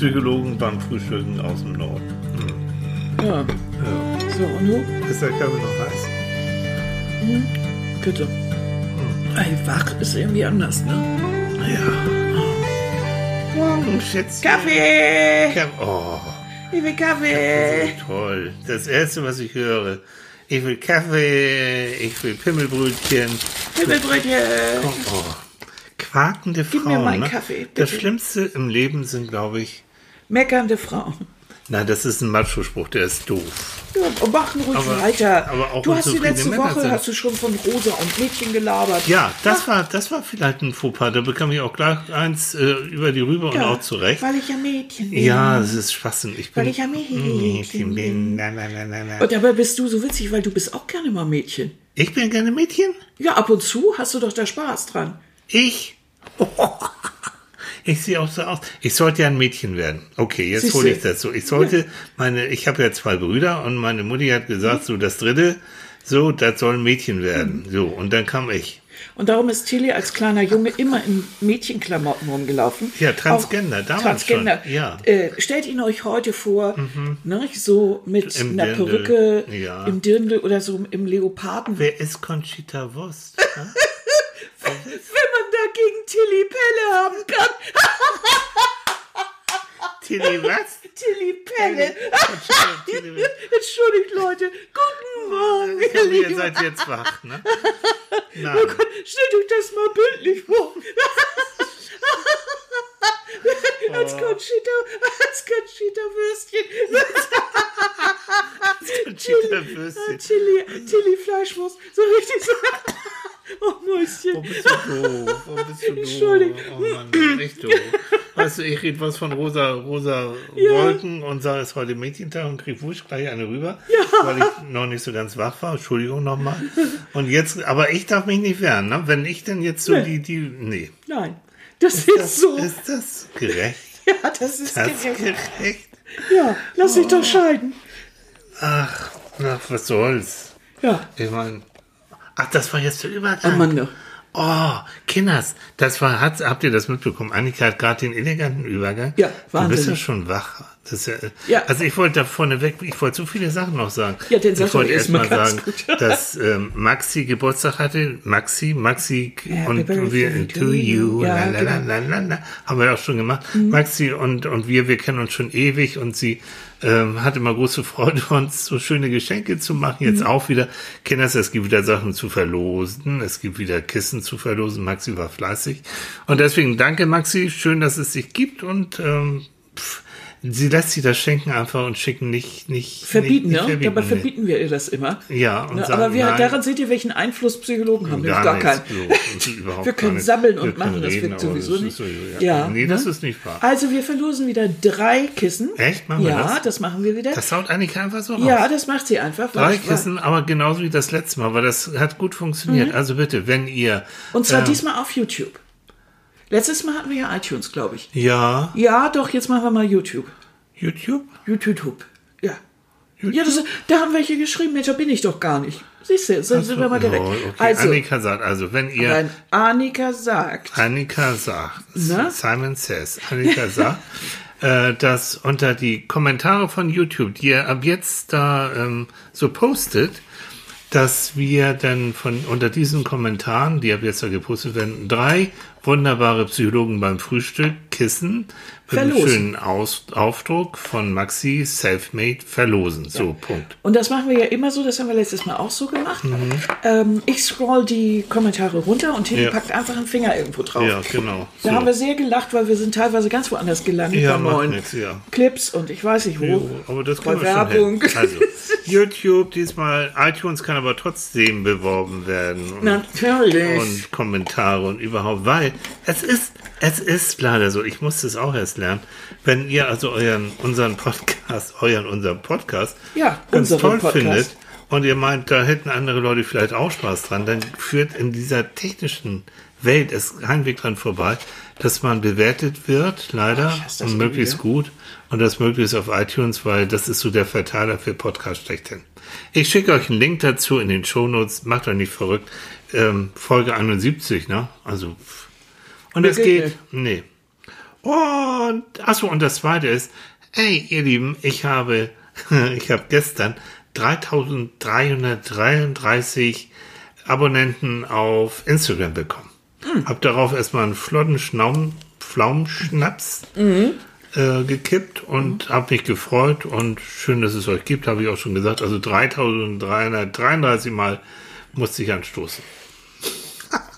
Psychologen beim Frühstücken aus dem Norden. Ja. Ja. So, und du? Ist der Kaffee noch heiß? Bitte. Ey, wach ist irgendwie anders, ne? Ja. Morgen, Schätzchen. Kaffee! Kaffee. Oh, Ich will Kaffee! toll. Das Erste, was ich höre. Ich will Kaffee, ich will Pimmelbrötchen. Himmelbrötchen! Oh, oh. Quakende Frauen. Gib mir meinen ne? Kaffee, Das bitte. Schlimmste im Leben sind, glaube ich, Meckernde Frauen. nein, das ist ein Macho-Spruch, der ist doof. Ja, machen ruhig Aber- weiter. aber auch du hast die letzte Männer Woche hast du schon von Rosa und Mädchen gelabert. Ja, das war, das war vielleicht ein Fauxpas. Da bekam ich auch gleich eins äh, über die rüber und auch zurecht. Weil ich ja Mädchen bin. Ja, das ist Schwachsinn. Ich bin Weil ich ja Mädchen bin. Nein, nein, nein, nein, nein. Und dabei bist du so witzig, weil du bist auch gerne mal Mädchen. Ich bin gerne Mädchen. Ja, ab und zu hast du doch da Spaß dran. Ich. Ich sehe auch so aus. Ich sollte ja ein Mädchen werden. Okay, jetzt hole ich das so. Ich sollte meine, ich habe ja zwei Brüder und meine Mutti hat gesagt, so das dritte, so, das soll ein Mädchen werden. So, und dann kam ich. Und darum ist Tilly als kleiner Junge immer in Mädchenklamotten rumgelaufen. Ja, Transgender, Auch damals Transgender. schon, ja. Mhm. Äh, stellt ihn euch heute vor, ne, so mit Im einer Dirndl, Perücke, ja. im Dirndl oder so im Leoparden. Wer ist Conchita Wurst? Wenn man dagegen Tilly Pelle haben kann. Tilly was? Tilly Pelle. Was? Entschuldigt, Leute. Guten Morgen, ihr Aber ihr Lieben. seid jetzt wach, ne? Nein. Oh Gott, stellt euch das mal bildlich vor. als Conchita, als Conchita Würstchen. Conchita Würstchen. Tilly, Tilly Fleischwurst. So richtig so. Oh, Mäuschen. Wo bist du doof? Wo bist du doof? Entschuldigung. Oh Mann, echt doof. Weißt du, ich rede was von rosa, rosa Wolken und sage, es ist heute Mädchentag und krieg wusch gleich eine rüber, weil ich noch nicht so ganz wach war. Entschuldigung nochmal. Und jetzt, aber ich darf mich nicht wehren, ne? Wenn ich denn jetzt so Nee. die, die, nee. Nein, das ist, so. Ist das gerecht? ja, das ist Das gerecht. gerecht? Ja, lass dich doch scheiden. Ach, na, was soll's? Ja, Ich meine, ach, das war jetzt der Übergang. Amanda. Oh, Kinders, das war, hat, habt ihr das mitbekommen? Annika hat gerade den eleganten Übergang. Ja, Du bist ja schon wach. Ja, Ja. Also ich wollte da vorne weg, ich wollte so viele Sachen noch sagen. Ja, den ich doch wollte erst erst mal mal ganz sagen, gut. dass ähm, Maxi Geburtstag hatte. Maxi, Maxi Happy und wir to you. Ja, la, la, la, la, la, la, haben wir auch schon gemacht. Maxi und, und wir, wir kennen uns schon ewig und sie ähm, hat immer große Freude, uns so schöne Geschenke zu machen. Jetzt auch wieder. Kinders, es gibt wieder Sachen zu verlosen. Es gibt wieder Kissen zu verlosen. Maxi war fleißig. Und deswegen danke, Maxi. Schön, dass es dich gibt und ähm, pff, sie lässt sich das schenken einfach und schicken nicht, nicht Verbieten, nicht, ne? nicht Dabei verbieten wir ihr das immer. Ja, und Ne, sagen, aber wir, nein. daran seht ihr, welchen Einfluss Psychologen haben. Gar nichts, keinen. Wir gar können nicht. sammeln Wir und können machen, das reden, sowieso das nicht. so, Ja, nee, das ne? ist nicht wahr. Also wir verlosen wieder drei Kissen. Echt? Machen wir ja, das? machen wir wieder. Das haut Annika einfach so raus. ja, das macht sie einfach. Drei Kissen, aber genauso wie das letzte Mal, weil das hat gut funktioniert. Also bitte, wenn ihr. Mhm. Und zwar äh, diesmal auf YouTube. Letztes Mal hatten wir ja iTunes, glaube ich. Ja, Ja, doch, jetzt machen wir mal YouTube. YouTube? YouTube. Ja. Ja, das, da haben welche geschrieben, Mensch, da bin ich doch gar nicht. Siehst du, sind, sind wir mal direkt. Oh, okay. Also, Annika sagt, also wenn ihr. wenn Annika sagt, Annika sagt, Na? Simon says, Annika sagt, äh, dass unter die Kommentare von YouTube, die ihr ab jetzt da ähm, so postet, dass wir dann von unter diesen Kommentaren, die ab jetzt da gepostet werden, drei wunderbare Psychologen beim Frühstück Kissen Verlosen. schönen Aus Aufdruck von Maxi Selfmade verlosen. So, Punkt. und das machen wir ja immer so, das haben wir letztes Mal auch so gemacht. Ähm, ich scroll die Kommentare runter und Tilly Mhm. Ja. packt einfach einen Finger irgendwo drauf. Ja, genau. Da so. haben wir sehr gelacht, weil wir sind teilweise ganz woanders gelandet Ja, bei neuen nix, ja. Clips und ich weiß nicht wo. Jo, aber das können Werbung. Also, YouTube diesmal, iTunes kann aber trotzdem beworben werden. Und, Natürlich. und Kommentare und überhaupt, weil es ist, es ist leider so, ich musste es auch erst lernen, wenn ihr also euren, unseren Podcast, euren, unseren Podcast Ja, ganz toll Podcast. findet und ihr meint, da hätten andere Leute vielleicht auch Spaß dran, dann führt in dieser technischen Welt es kein Weg dran vorbei, dass man bewertet wird, leider, das und möglichst irgendwie. gut und das möglichst auf iTunes, weil das ist so der Verteiler für Podcast schlechthin. Ich schicke euch einen Link dazu in den Shownotes, macht euch nicht verrückt. Ähm, Folge 71, ne? Also. Und es geht nicht. nee. Und, achso, und das zweite ist, ey, ihr Lieben, ich habe, ich habe gestern 3333 Abonnenten auf Instagram bekommen. Hm. Hab darauf erstmal einen flotten Schnaum, Pflaumenschnaps mhm. äh, gekippt und mhm. habe mich gefreut und schön, dass es euch gibt, habe ich auch schon gesagt. Also 3333 Mal musste ich anstoßen.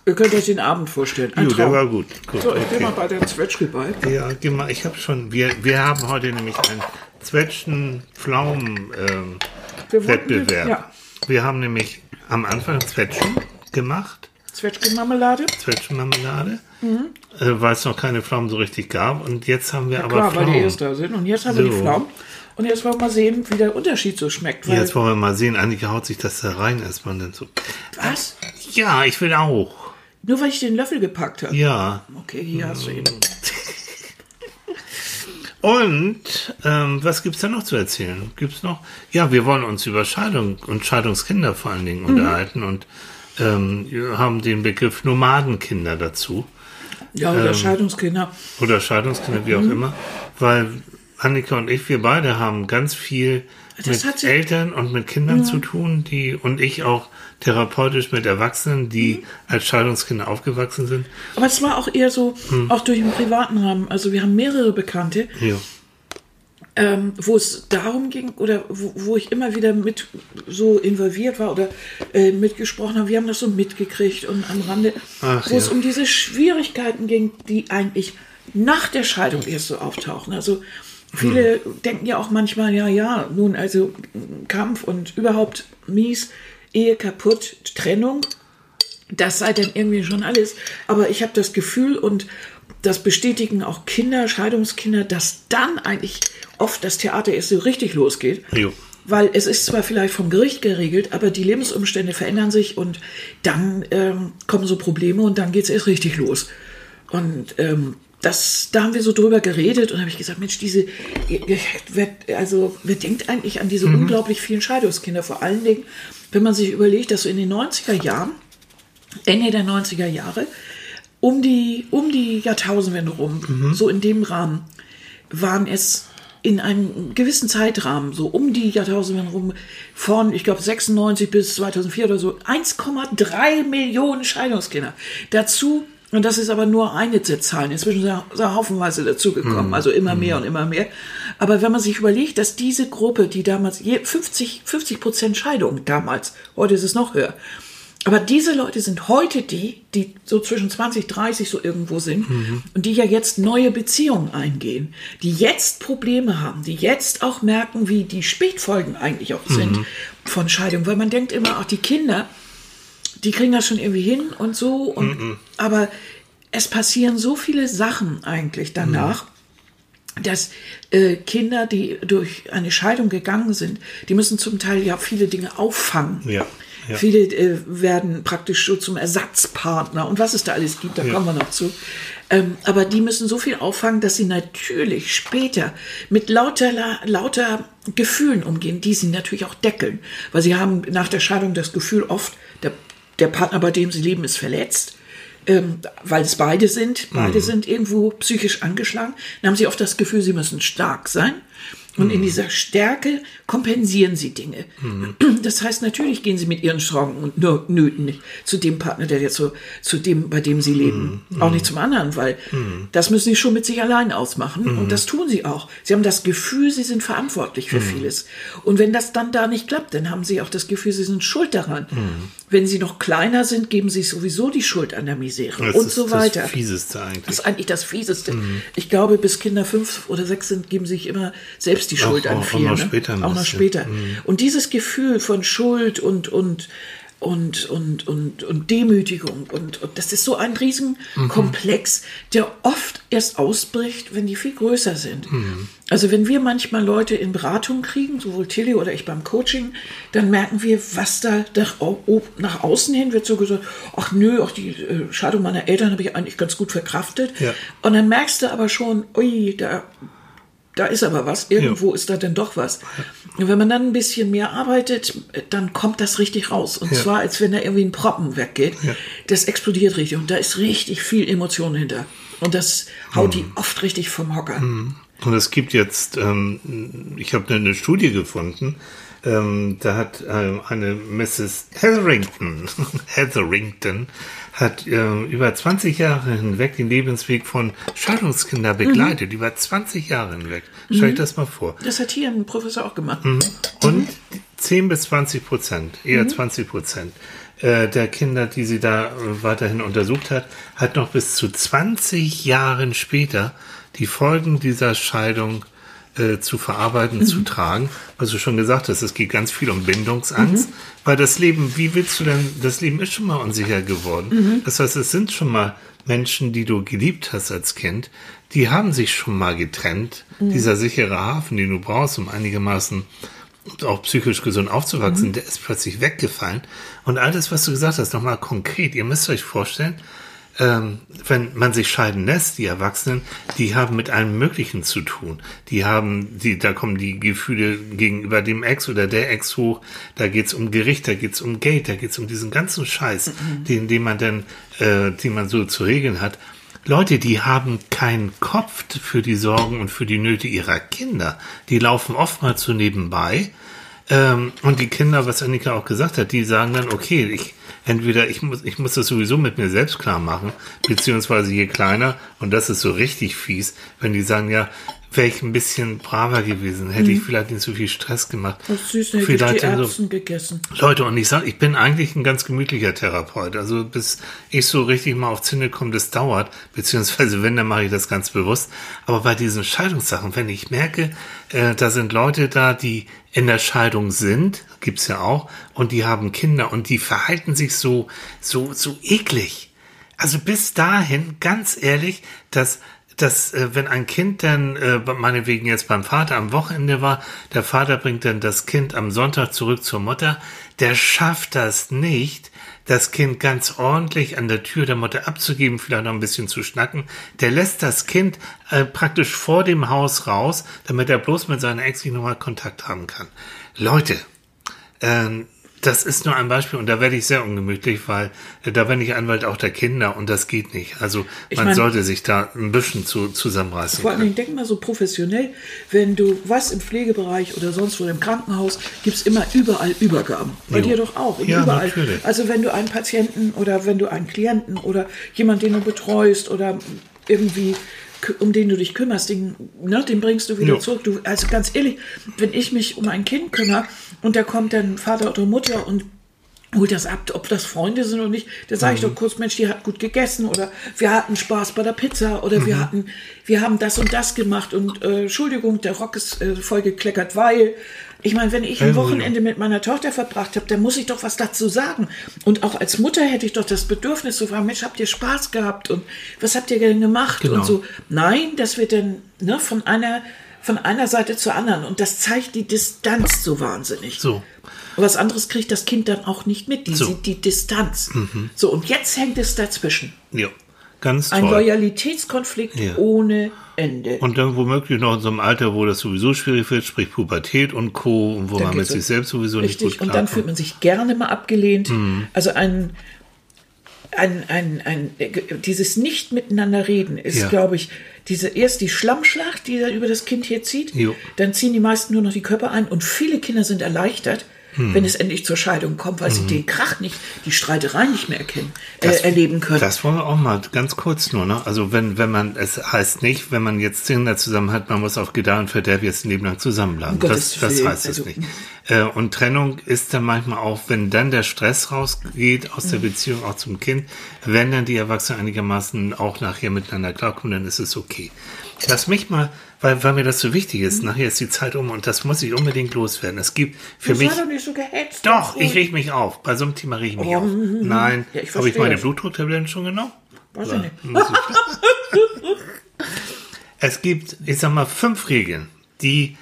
Ihr könnt euch den Abend vorstellen. Ein jo, der war gut. gut so, ich okay. mal bei der Zwetschge bei. Ja, geh mal. Ich habe schon, wir, wir haben heute nämlich einen Zwetschgen-Pflaumen-Wettbewerb. Ähm, ja. Wir haben nämlich am Anfang Zwetschgen gemacht. Zwetschgenmarmelade. Zwetschgenmarmelade, mhm. äh, weil es noch keine Pflaumen so richtig gab. Und jetzt haben wir ja, aber klar, Pflaumen. weil die erst da sind. Und jetzt haben so. wir die Pflaumen. Und jetzt wollen wir mal sehen, wie der Unterschied so schmeckt. jetzt wollen wir mal sehen. Annika haut sich das da rein erstmal dann so. Was? Ja, ich will auch. Nur weil ich den Löffel gepackt habe. Ja. Okay, hier hast du ihn. Und ähm, was gibt's da noch zu erzählen? Gibt's noch? Ja, wir wollen uns über Scheidung und Scheidungskinder vor allen Dingen mhm. unterhalten und ähm, haben den Begriff Nomadenkinder dazu. Ja, oder ähm, Scheidungskinder. Oder Scheidungskinder, wie auch mhm. immer. Weil Annika und ich, wir beide haben ganz viel das mit Eltern und mit Kindern ja. zu tun, die und ich auch therapeutisch mit Erwachsenen, die mhm. als Scheidungskinder aufgewachsen sind. Aber es war auch eher so, hm. auch durch den privaten Rahmen. Also wir haben mehrere Bekannte, ja. ähm, wo es darum ging oder wo, wo, ich immer wieder mit so involviert war oder äh, mitgesprochen habe. Wir haben das so mitgekriegt und am Rande, Ach, wo ja. es um diese Schwierigkeiten ging, die eigentlich nach der Scheidung erst so auftauchen. Also Viele hm. denken ja auch manchmal, ja, ja, nun also Kampf und überhaupt mies, Ehe kaputt, Trennung, das sei dann irgendwie schon alles. Aber ich habe das Gefühl und das bestätigen auch Kinder, Scheidungskinder, dass dann eigentlich oft das Theater erst so richtig losgeht. Jo. Weil es ist zwar vielleicht vom Gericht geregelt, aber die Lebensumstände verändern sich und dann ähm, kommen so Probleme und dann geht es erst richtig los. Und ähm, das, da haben wir so drüber geredet und habe ich gesagt, Mensch, diese, wer, also wer denkt eigentlich an diese mhm. unglaublich vielen Scheidungskinder? Vor allen Dingen, wenn man sich überlegt, dass so in den 90er Jahren, Ende der 90er Jahre, um die, um die Jahrtausendwende rum, mhm. so in dem Rahmen, waren es in einem gewissen Zeitrahmen, so um die Jahrtausendwende rum, von, ich glaube, 96 bis 2004 oder so, 1,3 Millionen Scheidungskinder. Dazu und das ist aber nur eine der Zahlen. Inzwischen sind da haufenweise dazugekommen, mhm. also immer mehr mhm. und immer mehr. Aber wenn man sich überlegt, dass diese Gruppe, die damals 50, 50 Prozent Scheidung damals, heute ist es noch höher, aber diese Leute sind heute die, die so zwischen 20, 30 so irgendwo sind mhm. und die ja jetzt neue Beziehungen eingehen, die jetzt Probleme haben, die jetzt auch merken, wie die Spätfolgen eigentlich auch sind mhm. von Scheidung, weil man denkt immer, auch die Kinder, die kriegen das schon irgendwie hin und so. Und, mm -mm. Aber es passieren so viele Sachen eigentlich danach. Mm. Dass äh, Kinder, die durch eine Scheidung gegangen sind, die müssen zum Teil ja viele Dinge auffangen. Ja. Ja. Viele äh, werden praktisch so zum Ersatzpartner und was es da alles gibt, da ja. kommen wir noch zu. Ähm, aber die müssen so viel auffangen, dass sie natürlich später mit lauter, lauter Gefühlen umgehen, die sie natürlich auch deckeln. Weil sie haben nach der Scheidung das Gefühl oft, der Partner, bei dem sie leben, ist verletzt, ähm, weil es beide sind. Beide mhm. sind irgendwo psychisch angeschlagen. Dann haben sie oft das Gefühl, sie müssen stark sein. Und in mhm. dieser Stärke kompensieren sie Dinge. Mhm. Das heißt, natürlich gehen sie mit ihren Sorgen und Nöten nicht zu dem Partner, der jetzt so, zu dem, bei dem sie leben. Mhm. Auch nicht zum anderen, weil mhm. das müssen sie schon mit sich allein ausmachen. Und mhm. das tun sie auch. Sie haben das Gefühl, sie sind verantwortlich für vieles. Und wenn das dann da nicht klappt, dann haben sie auch das Gefühl, sie sind schuld daran. Wenn sie noch kleiner sind, geben sie sowieso die Schuld an der Misere das und so weiter. Das Fieseste eigentlich. Das ist eigentlich das Fieseste. Ich glaube, bis Kinder fünf oder sechs sind, geben sie sich immer selbst selbst die Schuld auch, an viel. Auch noch ne? später. Auch noch später. Mhm. Und dieses Gefühl von Schuld und, und, und, und, und, und Demütigung und, und das ist so ein Riesenkomplex, mhm. der oft erst ausbricht, wenn die viel größer sind. Mhm. Also wenn wir manchmal Leute in Beratung kriegen, sowohl Tilly oder ich beim Coaching, dann merken wir, was da nach außen hin wird so gesagt, ach nö, auch die äh, Scheidung meiner Eltern habe ich eigentlich ganz gut verkraftet. Ja. Und dann merkst du aber schon, ui, da da ist aber was, irgendwo ja. ist da denn doch was. Und wenn man dann ein bisschen mehr arbeitet, dann kommt das richtig raus. Und ja. zwar, als wenn da irgendwie ein Proppen weggeht. Das explodiert richtig und da ist richtig viel Emotion hinter. Und das haut die oft richtig vom Hocker. Und es gibt jetzt, ähm, ich habe eine Studie gefunden, ähm, da hat ähm, eine Mrs. Hetherington, Hetherington hat äh, über 20 Jahre hinweg den Lebensweg von Scheidungskindern begleitet, mhm. über 20 Jahre hinweg. Stell mhm. ich das mal vor. Das hat hier ein Professor auch gemacht. Mhm. Und 10 bis 20 Prozent, eher 20 mhm. Prozent äh, der Kinder, die sie da weiterhin untersucht hat, hat noch bis zu 20 Jahren später die Folgen dieser Scheidung äh, zu verarbeiten, mhm. zu tragen. Was du schon gesagt hast, es geht ganz viel um Bindungsangst, mhm. weil das Leben, wie willst du denn, das Leben ist schon mal unsicher geworden. Mhm. Das heißt, es sind schon mal Menschen, die du geliebt hast als Kind, die haben sich schon mal getrennt. Mhm. Dieser sichere Hafen, den du brauchst, um einigermaßen auch psychisch gesund aufzuwachsen, mhm. der ist plötzlich weggefallen. Und alles, was du gesagt hast, nochmal konkret, ihr müsst euch vorstellen, ähm, wenn man sich scheiden lässt, die Erwachsenen, die haben mit allem Möglichen zu tun. Die haben, die, da kommen die Gefühle gegenüber dem Ex oder der Ex hoch. Da geht's um Gericht, da geht's um Geld, da geht's um diesen ganzen Scheiß, mhm. den, den man dann, äh, den man so zu regeln hat. Leute, die haben keinen Kopf für die Sorgen und für die Nöte ihrer Kinder. Die laufen oftmals so nebenbei. Ähm, und die Kinder, was Annika auch gesagt hat, die sagen dann, okay, ich, entweder ich muss, ich muss das sowieso mit mir selbst klar machen, beziehungsweise je kleiner, und das ist so richtig fies, wenn die sagen, ja, wäre ich ein bisschen braver gewesen, hätte mhm. ich vielleicht nicht so viel Stress gemacht. Das süß, hätte vielleicht ich die Erbsen so, gegessen. Leute, und ich sage, ich bin eigentlich ein ganz gemütlicher Therapeut. Also bis ich so richtig mal auf Zinne komme, das dauert, beziehungsweise wenn, dann mache ich das ganz bewusst. Aber bei diesen Scheidungssachen, wenn ich merke, äh, da sind Leute da, die in der Scheidung sind, gibt's ja auch, und die haben Kinder und die verhalten sich so, so, so eklig. Also bis dahin, ganz ehrlich, dass dass äh, wenn ein Kind dann, äh, meinetwegen jetzt beim Vater am Wochenende war, der Vater bringt dann das Kind am Sonntag zurück zur Mutter, der schafft das nicht, das Kind ganz ordentlich an der Tür der Mutter abzugeben, vielleicht noch ein bisschen zu schnacken. Der lässt das Kind äh, praktisch vor dem Haus raus, damit er bloß mit seiner Ex nochmal Kontakt haben kann. Leute, ähm, das ist nur ein Beispiel und da werde ich sehr ungemütlich, weil äh, da bin ich Anwalt auch der Kinder und das geht nicht. Also ich man mein, sollte sich da ein bisschen zu, zusammenreißen. Vor allem, denk mal so professionell, wenn du was im Pflegebereich oder sonst wo im Krankenhaus, gibt's immer überall Übergaben. Bei jo. dir doch auch. Ja, überall. Natürlich. Also wenn du einen Patienten oder wenn du einen Klienten oder jemanden, den du betreust oder irgendwie um den du dich kümmerst, den, ne, den bringst du wieder jo. zurück. Du, also ganz ehrlich, wenn ich mich um ein Kind kümmere und da kommt dann Vater oder Mutter und holt das ab, ob das Freunde sind oder nicht, dann sage ich mhm. doch kurz, Mensch, die hat gut gegessen oder wir hatten Spaß bei der Pizza oder mhm. wir hatten, wir haben das und das gemacht und äh, Entschuldigung, der Rock ist äh, voll gekleckert, weil ich meine, wenn ich ein Wochenende mit meiner Tochter verbracht habe, dann muss ich doch was dazu sagen. Und auch als Mutter hätte ich doch das Bedürfnis zu fragen, Mensch, habt ihr Spaß gehabt und was habt ihr denn gemacht genau. und so. Nein, das wird dann ne, von einer von einer Seite zur anderen und das zeigt die Distanz so wahnsinnig. So. Was anderes kriegt das Kind dann auch nicht mit, die so. sieht die Distanz. Mhm. So, und jetzt hängt es dazwischen. Ja. Ganz toll. Ein Loyalitätskonflikt ja. ohne Ende. Und dann womöglich noch in so einem Alter, wo das sowieso schwierig wird, sprich Pubertät und Co., und wo dann man mit sich selbst sowieso richtig, nicht gut Und dann fühlt man sich gerne mal abgelehnt. Mhm. Also ein, ein, ein, ein, dieses nicht miteinander reden ist, ja. glaube ich, diese erst die Schlammschlacht, die da über das Kind hier zieht. Jo. Dann ziehen die meisten nur noch die Körper ein und viele Kinder sind erleichtert, hm. wenn es endlich zur Scheidung kommt, weil hm. sie den Krach nicht, die Streiterei nicht mehr erkennen, äh, das, erleben können. Das wollen wir auch mal ganz kurz nur, ne? Also wenn, wenn man, es heißt nicht, wenn man jetzt Kinder zusammen hat, man muss auf Gedeih und Verderb jetzt ein Leben lang zusammenbleiben. Um das, das heißt es also, nicht. Äh, und Trennung ist dann manchmal auch, wenn dann der Stress rausgeht aus der hm. Beziehung auch zum Kind, wenn dann die Erwachsenen einigermaßen auch nachher miteinander klarkommen, dann ist es okay. Lass mich mal weil, weil mir das so wichtig ist. Mhm. Nachher ist die Zeit um und das muss ich unbedingt loswerden. Es gibt für das mich. Doch, nicht so gehetzt, doch ich reg mich auf. Bei so einem Thema reg ich mich oh, auf. Mhm. Nein, ja, habe ich meine Blutdrucktabletten schon genommen? Weiß ich nicht. es gibt, ich sag mal, fünf Regeln, die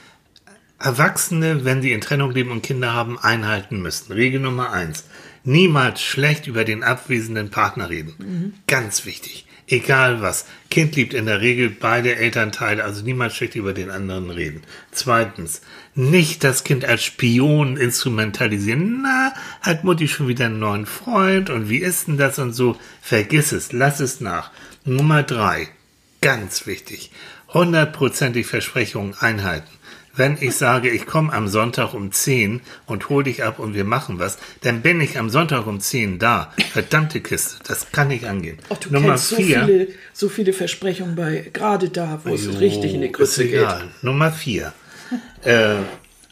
Erwachsene, wenn sie in Trennung leben und Kinder haben, einhalten müssen. Regel Nummer eins. Niemals schlecht über den abwesenden Partner reden. Mhm. Ganz wichtig egal was. Kind liebt in der Regel beide Elternteile, also niemand schlecht über den anderen reden. Zweitens, nicht das Kind als Spion instrumentalisieren. Na, hat Mutti schon wieder einen neuen Freund und wie ist denn das und so? Vergiss es, lass es nach. Nummer drei. ganz wichtig, hundertprozentig Versprechungen einhalten. Wenn ich sage, ich komme am Sonntag um 10 und hol dich ab und wir machen was, dann bin ich am Sonntag um 10 da. Verdammte Kiste, das kann nicht angehen. Ach, du Nummer kennst vier, so, viele, so viele Versprechungen bei, gerade da, wo jo, es richtig in die Grütze geht. Nummer 4. äh,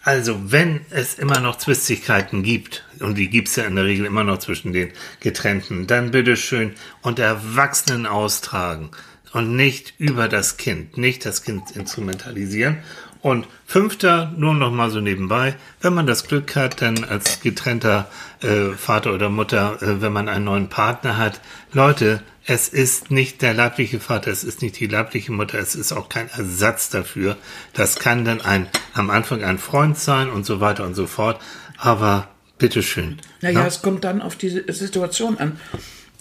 also, wenn es immer noch Zwistigkeiten gibt, und die gibt es ja in der Regel immer noch zwischen den Getrennten, dann bitteschön unter Erwachsenen austragen und nicht über das Kind, nicht das Kind instrumentalisieren. Und fünfter, nur noch mal so nebenbei, wenn man das Glück hat, dann als getrennter äh, Vater oder Mutter, äh, wenn man einen neuen Partner hat, Leute, es ist nicht der leibliche Vater, es ist nicht die leibliche Mutter, es ist auch kein Ersatz dafür. Das kann dann ein, am Anfang ein Freund sein und so weiter und so fort. Aber bitteschön. Naja, ja? es kommt dann auf die Situation an.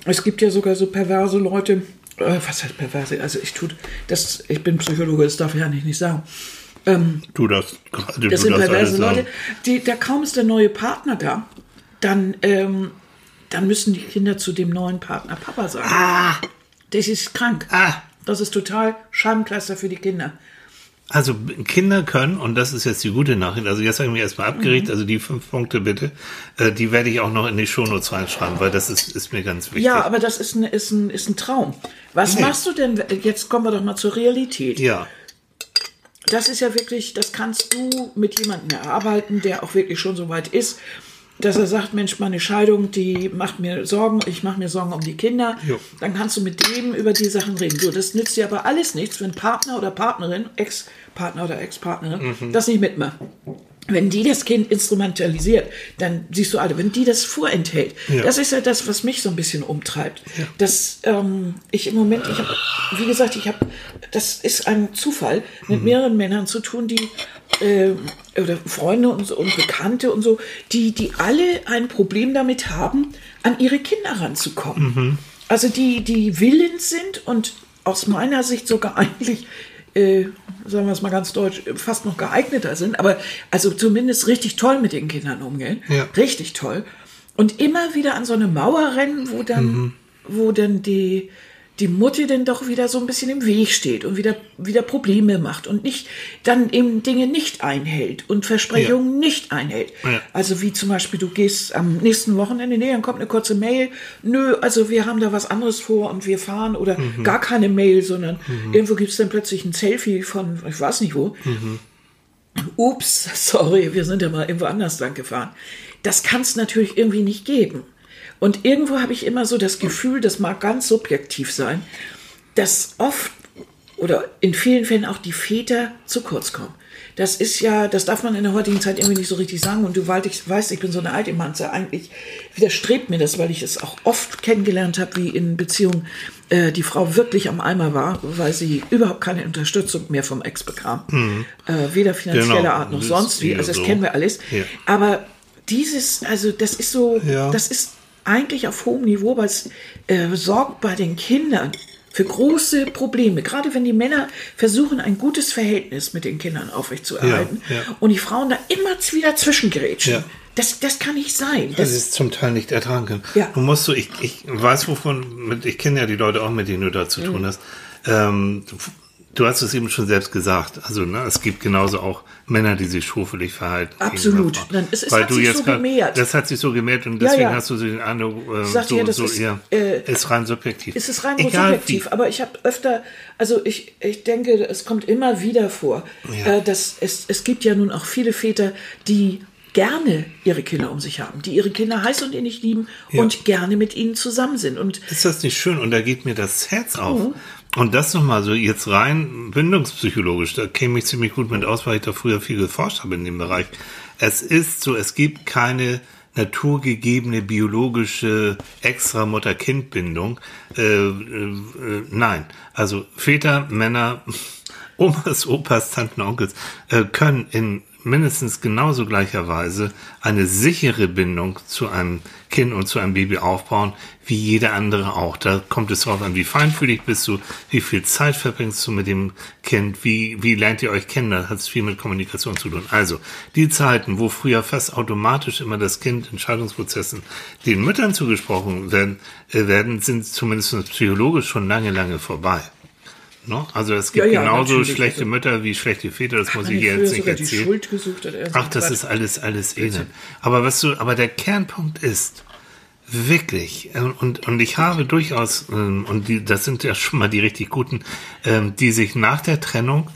Es gibt ja sogar so perverse Leute, äh, was heißt perverse? Also ich tut, das, ich bin Psychologe, das darf ich ja nicht, nicht sagen. Ähm, du das gerade. Das sind perverse Leute, die, da kaum ist der neue Partner da, dann, ähm, dann müssen die Kinder zu dem neuen Partner Papa sagen. Ah! Das ist krank. Ah! Das ist total Schamklasse für die Kinder. Also Kinder können, und das ist jetzt die gute Nachricht, also jetzt habe ich mir erstmal abgeregt, mhm. also die fünf Punkte bitte, äh, die werde ich auch noch in die Shownotes reinschreiben, weil das ist, ist mir ganz wichtig. Ja, aber das ist ein, ist ein, ist ein Traum. Was nee. machst du denn, jetzt kommen wir doch mal zur Realität. Ja. Das ist ja wirklich, das kannst du mit jemandem erarbeiten, der auch wirklich schon so weit ist, dass er sagt, Mensch, meine Scheidung, die macht mir Sorgen, ich mache mir Sorgen um die Kinder, jo. dann kannst du mit dem über die Sachen reden. So, das nützt dir aber alles nichts, wenn Partner oder Partnerin, Ex-Partner oder Ex-Partnerin, mhm. das nicht mitmacht. Wenn die das Kind instrumentalisiert, dann siehst du alle, wenn die das vorenthält, ja. das ist ja das, was mich so ein bisschen umtreibt. Ja. Dass ähm, ich im Moment, ich habe, wie gesagt, ich habe, das ist ein Zufall, mit mhm. mehreren Männern zu tun, die äh, oder Freunde und, und Bekannte und so, die, die alle ein Problem damit haben, an ihre Kinder ranzukommen. Mhm. Also die, die willens sind und aus meiner Sicht sogar eigentlich äh, sagen wir es mal ganz deutsch, fast noch geeigneter sind, aber also zumindest richtig toll mit den Kindern umgehen. Ja. Richtig toll. Und immer wieder an so eine Mauer rennen, wo dann, mhm. wo dann die, die Mutti denn doch wieder so ein bisschen im Weg steht und wieder, wieder Probleme macht und nicht, dann eben Dinge nicht einhält und Versprechungen ja. nicht einhält. Ja. Also wie zum Beispiel, du gehst am nächsten Wochenende, nee, dann kommt eine kurze Mail, nö, also wir haben da was anderes vor und wir fahren oder mhm. gar keine Mail, sondern mhm. irgendwo gibt es dann plötzlich ein Selfie von, ich weiß nicht wo. Mhm. Ups, sorry, wir sind ja mal irgendwo anders lang gefahren. Das kann es natürlich irgendwie nicht geben. Und irgendwo habe ich immer so das Gefühl, das mag ganz subjektiv sein, dass oft oder in vielen Fällen auch die Väter zu kurz kommen. Das ist ja, das darf man in der heutigen Zeit irgendwie nicht so richtig sagen. Und du weißt, ich bin so eine alte Manze. Eigentlich widerstrebt mir das, weil ich es auch oft kennengelernt habe, wie in Beziehungen äh, die Frau wirklich am Eimer war, weil sie überhaupt keine Unterstützung mehr vom Ex bekam. Mhm. Äh, weder finanzieller genau. Art noch sonst wie. Also das so. kennen wir alles. Ja. Aber dieses, also das ist so, ja. das ist eigentlich auf hohem Niveau, weil es äh, sorgt bei den Kindern für große Probleme. Gerade wenn die Männer versuchen, ein gutes Verhältnis mit den Kindern aufrechtzuerhalten ja, ja. und die Frauen da immer wieder zwischengrätschen. Ja. Das, das kann nicht sein. Das, das ist zum Teil nicht ertragen können. Ja. Du musst so, ich, ich weiß wovon, ich kenne ja die Leute auch, mit denen du da zu tun mhm. hast. Ähm, Du hast es eben schon selbst gesagt. Also ne, es gibt genauso auch Männer, die sich schofelig verhalten. Absolut. Dann, es, es Weil hat sich so grad, gemehrt. Das hat sich so gemehrt und deswegen ja, ja. hast du den Eindruck, äh, so, ja, das so ist, eher, äh, ist rein subjektiv. Es ist rein Egal subjektiv, wie. aber ich habe öfter, also ich, ich denke, es kommt immer wieder vor, äh, dass es, es gibt ja nun auch viele Väter, die gerne ihre Kinder um sich haben, die ihre Kinder heiß und innig lieben ja. und gerne mit ihnen zusammen sind. Und ist das nicht schön? Und da geht mir das Herz auf. Mhm. Und das nochmal so jetzt rein bindungspsychologisch, da käme ich ziemlich gut mit aus, weil ich da früher viel geforscht habe in dem Bereich. Es ist so, es gibt keine naturgegebene biologische extra Mutter-Kind-Bindung. Äh, äh, äh, nein, also Väter, Männer, Omas, Opas, Tanten, Onkels äh, können in mindestens genauso gleicherweise eine sichere Bindung zu einem Kind und zu einem Baby aufbauen, wie jeder andere auch. Da kommt es darauf an, wie feinfühlig bist du, wie viel Zeit verbringst du mit dem Kind, wie, wie lernt ihr euch kennen, da hat es viel mit Kommunikation zu tun. Also, die Zeiten, wo früher fast automatisch immer das Kind Entscheidungsprozessen den Müttern zugesprochen werden, äh, werden sind zumindest psychologisch schon lange, lange vorbei. Ne? Also es gibt Ja, ja, genauso schlechte Also- Mütter wie schlechte Väter, das muss ich jetzt nicht erzählen. Ach, das Quatsch. ist alles, alles elend. Aber was du, aber der Kernpunkt ist, wirklich, äh, und, und ich habe durchaus, ähm, und die, das sind ja schon mal die richtig guten, ähm, die sich nach der Trennung,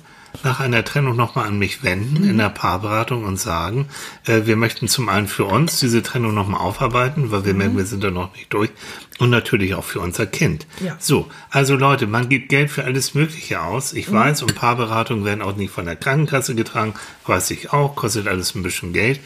nach einer Trennung nochmal an mich wenden in der Paarberatung und sagen, äh, wir möchten zum einen für uns diese Trennung nochmal aufarbeiten, weil wir merken, wir sind da noch nicht durch, und natürlich auch für unser Kind. Ja. So, also Leute, man gibt Geld für alles Mögliche aus. Ich weiß, und Paarberatungen werden auch nicht von der Krankenkasse getragen, weiß ich auch, kostet alles ein bisschen Geld.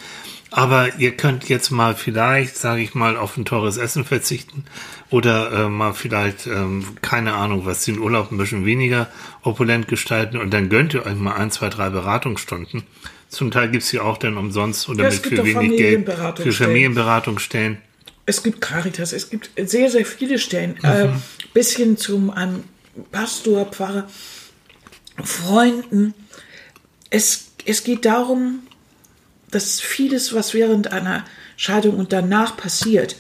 Aber ihr könnt jetzt mal vielleicht, sage ich mal, auf ein teures Essen verzichten oder äh, mal vielleicht, ähm, keine Ahnung, was den Urlaub ein bisschen weniger opulent gestalten und dann gönnt ihr euch mal ein, zwei, drei Beratungsstunden. Zum Teil gibt's hier auch dann umsonst oder Ja, es mit gibt für auch wenig Geld für Familienberatungsstellen. Es gibt Caritas, es gibt sehr, sehr viele Stellen. Äh, bis hin zum einem Pastor, Pfarrer, Freunden. Es, es geht darum, dass vieles, was während einer Scheidung und danach passiert,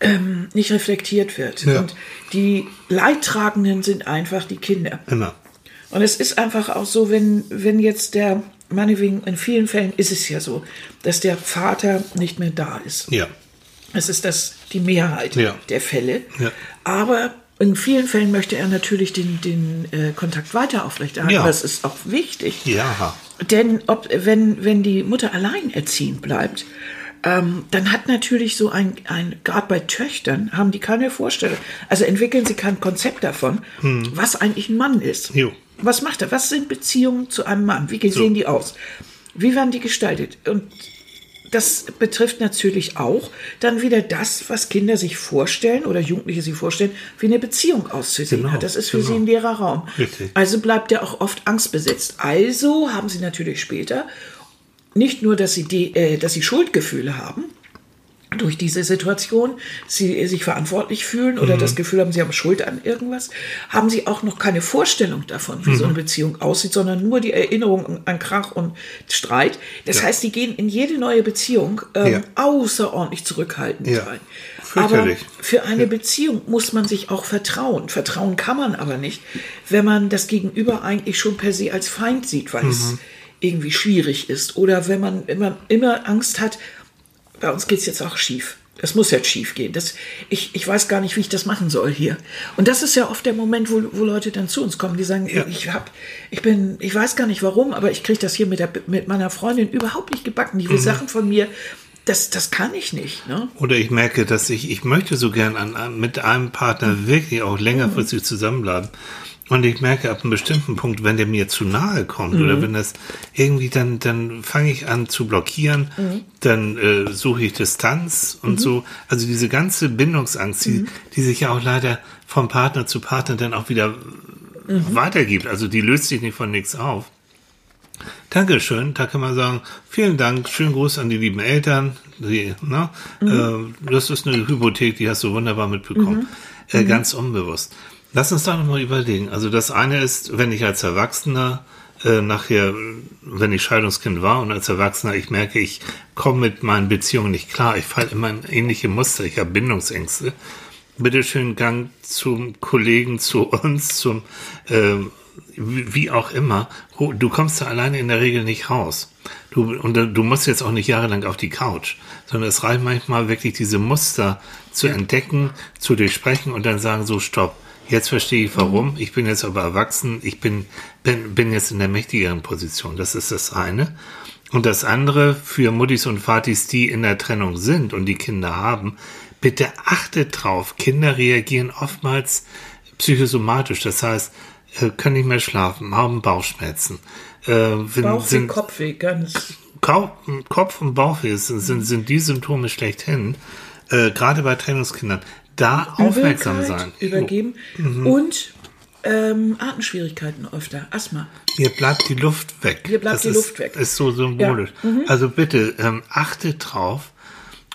ähm, nicht reflektiert wird. Ja. Und die Leidtragenden sind einfach die Kinder. Immer. Und es ist einfach auch so, wenn, wenn jetzt der, meinetwegen, in vielen Fällen ist es ja so, dass der Vater nicht mehr da ist. Ja. Es ist das die Mehrheit Ja. der Fälle. Ja. Aber in vielen Fällen möchte er natürlich den, den äh, Kontakt weiter aufrechterhalten. Ja. Das ist auch wichtig. Ja. Denn ob, wenn, wenn die Mutter alleinerziehend bleibt, ähm, dann hat natürlich so ein, ein gerade bei Töchtern, haben die keine Vorstellung. Also entwickeln sie kein Konzept davon, was eigentlich ein Mann ist. Hm. Jo. Was macht er? Was sind Beziehungen zu einem Mann? Wie sehen die aus? Wie werden die gestaltet? Und das betrifft natürlich auch dann wieder das, was Kinder sich vorstellen oder Jugendliche sich vorstellen, wie eine Beziehung auszusehen Genau, hat. Das ist für genau. sie ein leerer Raum. Richtig. Also bleibt er auch oft angstbesetzt. Also haben sie natürlich später nicht nur, dass sie, die, äh, dass sie Schuldgefühle haben durch diese Situation, sie äh, sich verantwortlich fühlen oder das Gefühl haben, sie haben Schuld an irgendwas, haben sie auch noch keine Vorstellung davon, wie so eine Beziehung aussieht, sondern nur die Erinnerung an Krach und Streit. Das heißt, die gehen in jede neue Beziehung ähm, Ja. außerordentlich zurückhaltend Ja. rein. Aber für eine Beziehung muss man sich auch vertrauen. Vertrauen kann man aber nicht, wenn man das Gegenüber eigentlich schon per se als Feind sieht, weil es irgendwie schwierig ist. Oder wenn man immer, immer Angst hat, bei uns geht es jetzt auch schief. Das muss jetzt schief gehen. Das, ich, ich weiß gar nicht, wie ich das machen soll hier. Und das ist ja oft der Moment, wo, wo Leute dann zu uns kommen, die sagen, Ja. ich hab, ich bin, ich weiß gar nicht warum, aber ich kriege das hier mit, der, mit meiner Freundin überhaupt nicht gebacken. Die will Sachen von mir, das, das kann ich nicht. Ne? Oder ich merke, dass ich, ich möchte so gern an, an, mit einem Partner wirklich auch längerfristig zusammenbleiben. Und ich merke ab einem bestimmten Punkt, wenn der mir zu nahe kommt oder wenn das irgendwie, dann, dann fange ich an zu blockieren, dann äh, suche ich Distanz und so. Also diese ganze Bindungsangst, die, die sich ja auch leider vom Partner zu Partner dann auch wieder weitergibt. Also die löst sich nicht von nichts auf. Dankeschön, da kann man sagen, vielen Dank, schönen Gruß an die lieben Eltern. Die, ne, äh, das ist eine Hypothek, die hast du wunderbar mitbekommen. Äh, ganz unbewusst. Lass uns da nochmal überlegen. Also das eine ist, wenn ich als Erwachsener äh, nachher, wenn ich Scheidungskind war und als Erwachsener, ich merke, ich komme mit meinen Beziehungen nicht klar. Ich falle immer in ähnliche Muster. Ich habe Bindungsängste. Bitte schön Gang zum Kollegen, zu uns, zum äh, wie auch immer. Du kommst da alleine in der Regel nicht raus. Du, und du musst jetzt auch nicht jahrelang auf die Couch, sondern es reicht manchmal wirklich diese Muster zu entdecken, zu durchsprechen und dann sagen so, stopp. Jetzt verstehe ich warum. Ich bin jetzt aber erwachsen. Ich bin, bin, bin jetzt in der mächtigeren Position. Das ist das eine. Und das andere für Muttis und Vatis, die in der Trennung sind und die Kinder haben, bitte achtet drauf. Kinder reagieren oftmals psychosomatisch. Das heißt, äh, können nicht mehr schlafen, haben Bauchschmerzen. Äh, wenn, Bauchweh, sind, Kopfweh, ganz. Kopf- und Bauchweh sind, sind, sind die Symptome schlechthin. Äh, gerade bei Trennungskindern. Da aufmerksam Übelkeit, sein. Übergeben. Mhm. Und ähm, Atemschwierigkeiten öfter. Asthma. Hier bleibt die Luft weg. Hier bleibt das die ist, Luft weg. Ist so symbolisch. Also bitte ähm, achtet drauf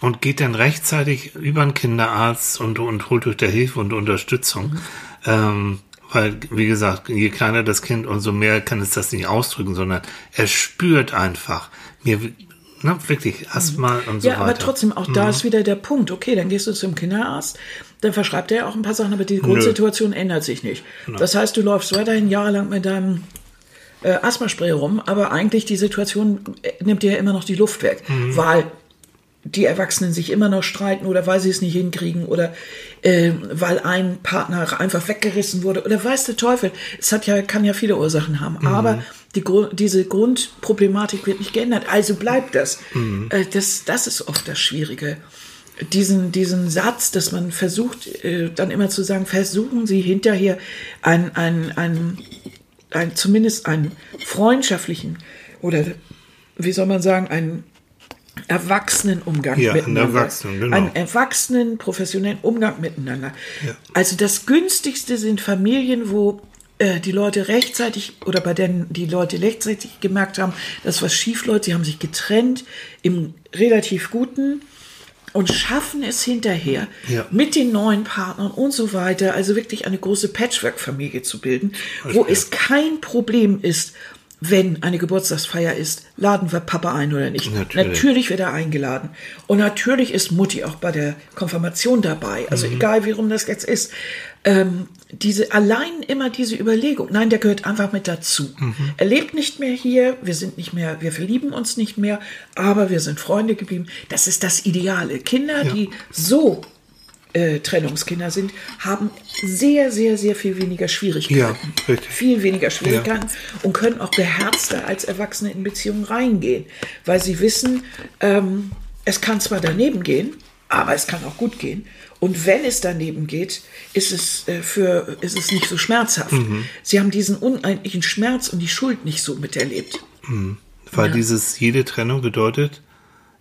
und geht dann rechtzeitig über den Kinderarzt und, und holt euch da Hilfe und Unterstützung. Ähm, weil, wie gesagt, je kleiner das Kind, umso mehr kann es das nicht ausdrücken, sondern er spürt einfach, mir, ne, wirklich Asthma und so ja, weiter. aber trotzdem, auch da ist wieder der Punkt. Okay, dann gehst du zum Kinderarzt, dann verschreibt er auch ein paar Sachen, aber die Grundsituation ändert sich nicht. Das heißt, du läufst weiterhin jahrelang mit deinem äh, Asthmaspray rum, aber eigentlich die Situation äh, nimmt dir ja immer noch die Luft weg, weil die Erwachsenen sich immer noch streiten oder weil sie es nicht hinkriegen oder äh, weil ein Partner einfach weggerissen wurde oder weiß der Teufel. Es hat ja, kann ja viele Ursachen haben. Aber die, Gru- diese Grundproblematik wird nicht geändert. Also bleibt das. Äh, das. Das ist oft das Schwierige. Diesen, diesen Satz, dass man versucht, äh, dann immer zu sagen, versuchen Sie hinterher ein, ein, ein, ein, zumindest einen freundschaftlichen oder wie soll man sagen, einen erwachsenen Umgang Ja, einen miteinander. Erwachsenen, genau. Einen erwachsenen, professionellen Umgang miteinander. Ja. Also das günstigste sind Familien, wo äh, die Leute rechtzeitig oder bei denen die Leute rechtzeitig gemerkt haben, dass was schief läuft. Sie haben sich getrennt im relativ guten und schaffen es hinterher Ja. mit den neuen Partnern und so weiter, also wirklich eine große Patchwork-Familie zu bilden, wo Verstehe. es kein Problem ist, wenn eine Geburtstagsfeier ist, laden wir Papa ein oder nicht. Natürlich. Natürlich wird er eingeladen. Und natürlich ist Mutti auch bei der Konfirmation dabei. Also egal, wie rum das jetzt ist. Ähm, diese, allein immer diese Überlegung. Nein, der gehört einfach mit dazu. Er lebt nicht mehr hier. Wir sind nicht mehr, wir verlieben uns nicht mehr. Aber wir sind Freunde geblieben. Das ist das Ideale. Kinder, die so äh, Trennungskinder sind, haben sehr, sehr, sehr viel weniger Schwierigkeiten. Ja, richtig. Viel weniger Schwierigkeiten und können auch beherzter als Erwachsene in Beziehungen reingehen, weil sie wissen, ähm, es kann zwar daneben gehen, aber es kann auch gut gehen. Und wenn es daneben geht, ist es, äh, für, ist es nicht so schmerzhaft. Mhm. Sie haben diesen unendlichen Schmerz und die Schuld nicht so miterlebt. Weil dieses, jede Trennung bedeutet,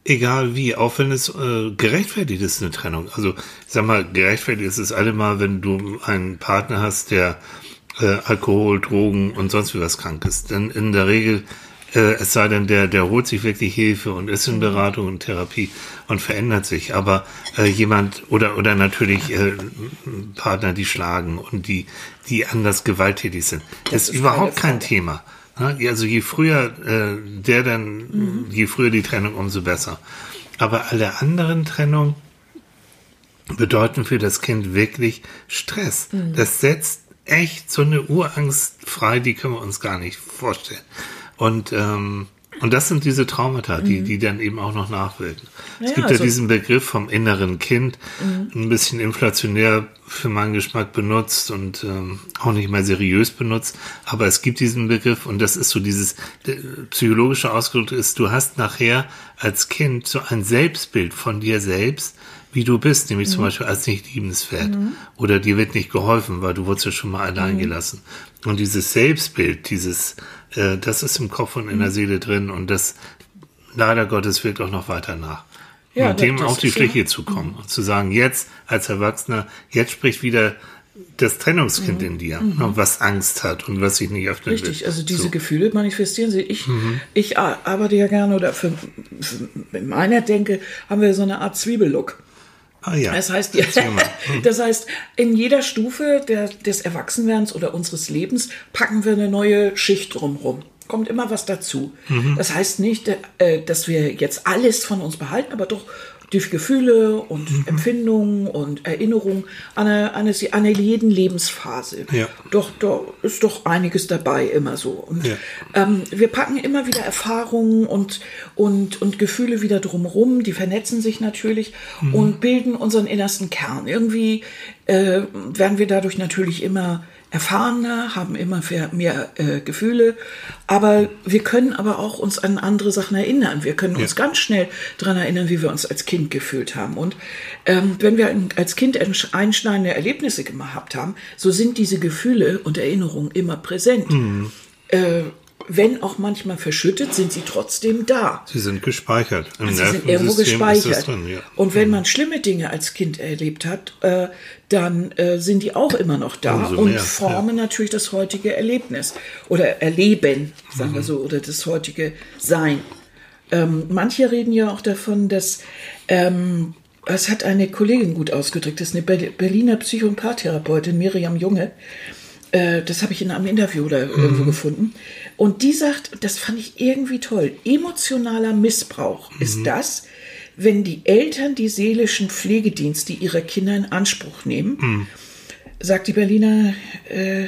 egal wie, auch wenn es äh, gerechtfertigt ist, eine Trennung. Also, ich sag mal, gerechtfertigt ist es allemal, wenn du einen Partner hast, der äh, Alkohol, Drogen und sonst wie was krank ist. Denn in der Regel, äh, es sei denn, der, der holt sich wirklich Hilfe und ist in Beratung und Therapie und verändert sich. Aber äh, jemand oder oder natürlich äh, Partner, die schlagen und die, die anders gewalttätig sind, das ist ist überhaupt kein Thema. Ne? Also je früher äh, der dann, je früher die Trennung, umso besser. Aber alle anderen Trennungen bedeuten für das Kind wirklich Stress. Das setzt echt so eine Urangst frei, die können wir uns gar nicht vorstellen. Und ähm, und das sind diese Traumata, die, die dann eben auch noch nachwirken. es Ja, gibt ja also- diesen Begriff vom inneren Kind, ein bisschen inflationär für meinen Geschmack benutzt und ähm, auch nicht mal seriös benutzt. Aber es gibt diesen Begriff und das ist so dieses der psychologische Ausdruck ist, du hast nachher als Kind so ein Selbstbild von dir selbst, wie du bist, nämlich zum Beispiel als nicht liebenswert. Oder dir wird nicht geholfen, weil du wurdest ja schon mal allein gelassen. Und dieses Selbstbild, dieses, äh, das ist im Kopf und in der Seele drin und das leider Gottes wirkt auch noch weiter nach. Ja, und dem auf die ist ja- zu kommen und zu sagen, jetzt als Erwachsener, jetzt spricht wieder das Trennungskind in dir, ne, was Angst hat und was sich nicht öffnen Richtig, will. also diese so. Mhm. Gefühle manifestieren sie. Ich, ich ar- arbeite ja gerne oder für, für in meiner Denke haben wir so eine Art Zwiebellook. Ah ja. Das heißt, mal. das heißt, in jeder Stufe der, des Erwachsenwerdens oder unseres Lebens packen wir eine neue Schicht drumherum. Kommt immer was dazu. Mhm. Das heißt nicht, äh, dass wir jetzt alles von uns behalten, aber doch die Gefühle und Mhm. Empfindungen und Erinnerungen an eine, an eine, an eine jeden Lebensphase. Ja. Doch, da ist doch einiges dabei, immer so. Und Ja. ähm, wir packen immer wieder Erfahrungen und, und, und Gefühle wieder drumherum, die vernetzen sich natürlich und bilden unseren innersten Kern. Irgendwie äh, werden wir dadurch natürlich immer erfahrener, haben immer mehr, äh, Gefühle, aber wir können aber auch uns an andere Sachen erinnern. Wir können uns ganz schnell daran erinnern, wie wir uns als Kind gefühlt haben. Und ähm, wenn wir als Kind einsch- einschneidende Erlebnisse gehabt haben, so sind diese Gefühle und Erinnerungen immer präsent. Äh, wenn auch manchmal verschüttet, sind sie trotzdem da. Sie sind gespeichert. Im Sie sind irgendwo gespeichert. Drin, ja. Und wenn man schlimme Dinge als Kind erlebt hat, äh, dann äh, sind die auch immer noch da Umso und mehr, formen natürlich das heutige Erlebnis oder Erleben, sagen Mhm. wir so, oder das heutige Sein. Ähm, manche reden ja auch davon, dass ähm, das hat eine Kollegin gut ausgedrückt, das ist eine Ber- Berliner Psycho- und Paartherapeutin, Miriam Junge, Äh, das habe ich in einem Interview oder irgendwo mhm. gefunden. Und die sagt, das fand ich irgendwie toll, emotionaler Missbrauch mhm. ist das, wenn die Eltern die seelischen Pflegedienste ihrer Kinder in Anspruch nehmen. Mhm. Sagt die Berliner äh,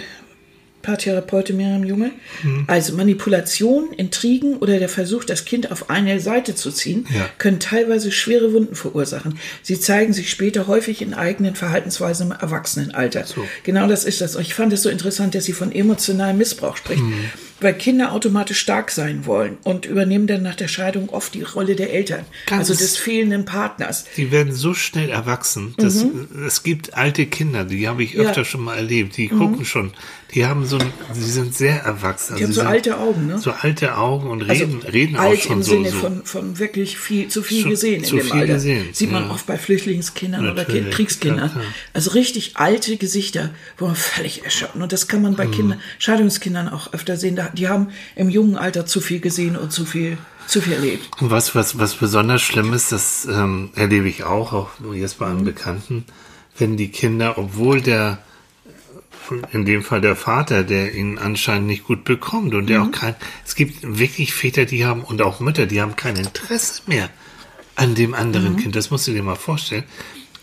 Paartherapeutin Miriam Junge. Mhm. Also Manipulation, Intrigen oder der Versuch, das Kind auf eine Seite zu ziehen, ja. können teilweise schwere Wunden verursachen. Sie zeigen sich später häufig in eigenen Verhaltensweisen im Erwachsenenalter. So. Genau das ist das. Und ich fand es so interessant, dass sie von emotionalem Missbrauch spricht. Mhm weil Kinder automatisch stark sein wollen und übernehmen dann nach der Scheidung oft die Rolle der Eltern, Ganz also des fehlenden Partners. Die werden so schnell erwachsen. Dass, mhm. Es gibt alte Kinder, die habe ich öfter ja. schon mal erlebt, die mhm. gucken schon, die haben so, sie sind sehr erwachsen. Die also haben so alte Augen, ne? So alte Augen und reden, also reden alt auch schon im so. Sinne so. Von, von wirklich viel, zu viel schon gesehen zu in dem viel Alter. Gesehen. Sieht man ja. oft bei Flüchtlingskindern Natürlich. oder Kriegskindern. Ja, also richtig alte Gesichter, wo man völlig erschrocken. Und das kann man bei mhm. Kindern, Scheidungskindern auch öfter sehen. Die haben im jungen Alter zu viel gesehen und zu viel zu viel erlebt. Was, was, was besonders schlimm ist, das ähm, erlebe ich auch, auch jetzt bei einem mhm. Bekannten, wenn die Kinder, obwohl der in dem Fall der Vater, der ihn anscheinend nicht gut bekommt und der mhm. auch kein, es gibt wirklich Väter, die haben und auch Mütter, die haben kein Interesse mehr an dem anderen mhm. Kind. Das musst du dir mal vorstellen.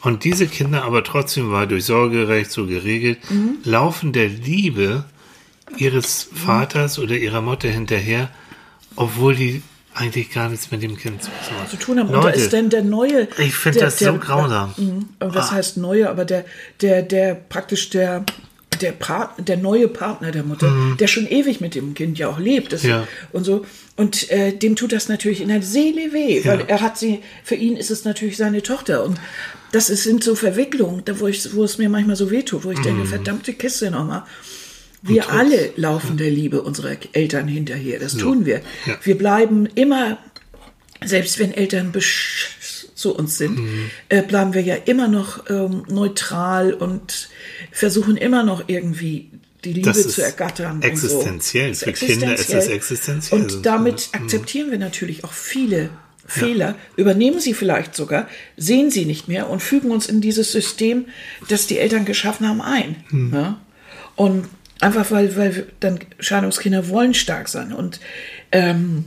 Und diese Kinder aber trotzdem war durch Sorgerecht so geregelt, mhm. laufen der Liebe ihres Vaters oder ihrer Mutter hinterher, obwohl die eigentlich gar nichts mit dem Kind zu, zu tun haben. Leute, und da ist denn der neue. Ich finde das der, so grausam. Der, was ah. heißt neue? Aber der, der, der praktisch der der, Part, der neue Partner der Mutter, mhm. der schon ewig mit dem Kind ja auch lebt ja. und so. Und äh, dem tut das natürlich in der Seele weh, ja. weil er hat sie, für ihn ist es natürlich seine Tochter. Und das ist, sind so Verwicklungen, da wo, ich, wo es mir manchmal so weh tut, wo ich mhm. denke, verdammte Kiste nochmal. Wir trotz, alle laufen der Liebe unserer Eltern hinterher, das tun wir. Wir bleiben immer, selbst wenn Eltern zu uns sind, mhm. äh, bleiben wir ja immer noch ähm, neutral und versuchen immer noch irgendwie die Liebe zu ergattern. Existenziell. So. Für Kinder ist es existenziell. Und damit mhm. akzeptieren wir natürlich auch viele Fehler, ja. übernehmen sie vielleicht sogar, sehen sie nicht mehr und fügen uns in dieses System, das die Eltern geschaffen haben, ein. Mhm. Ja? Und einfach weil, weil dann Scheidungskinder wollen stark sein und ähm,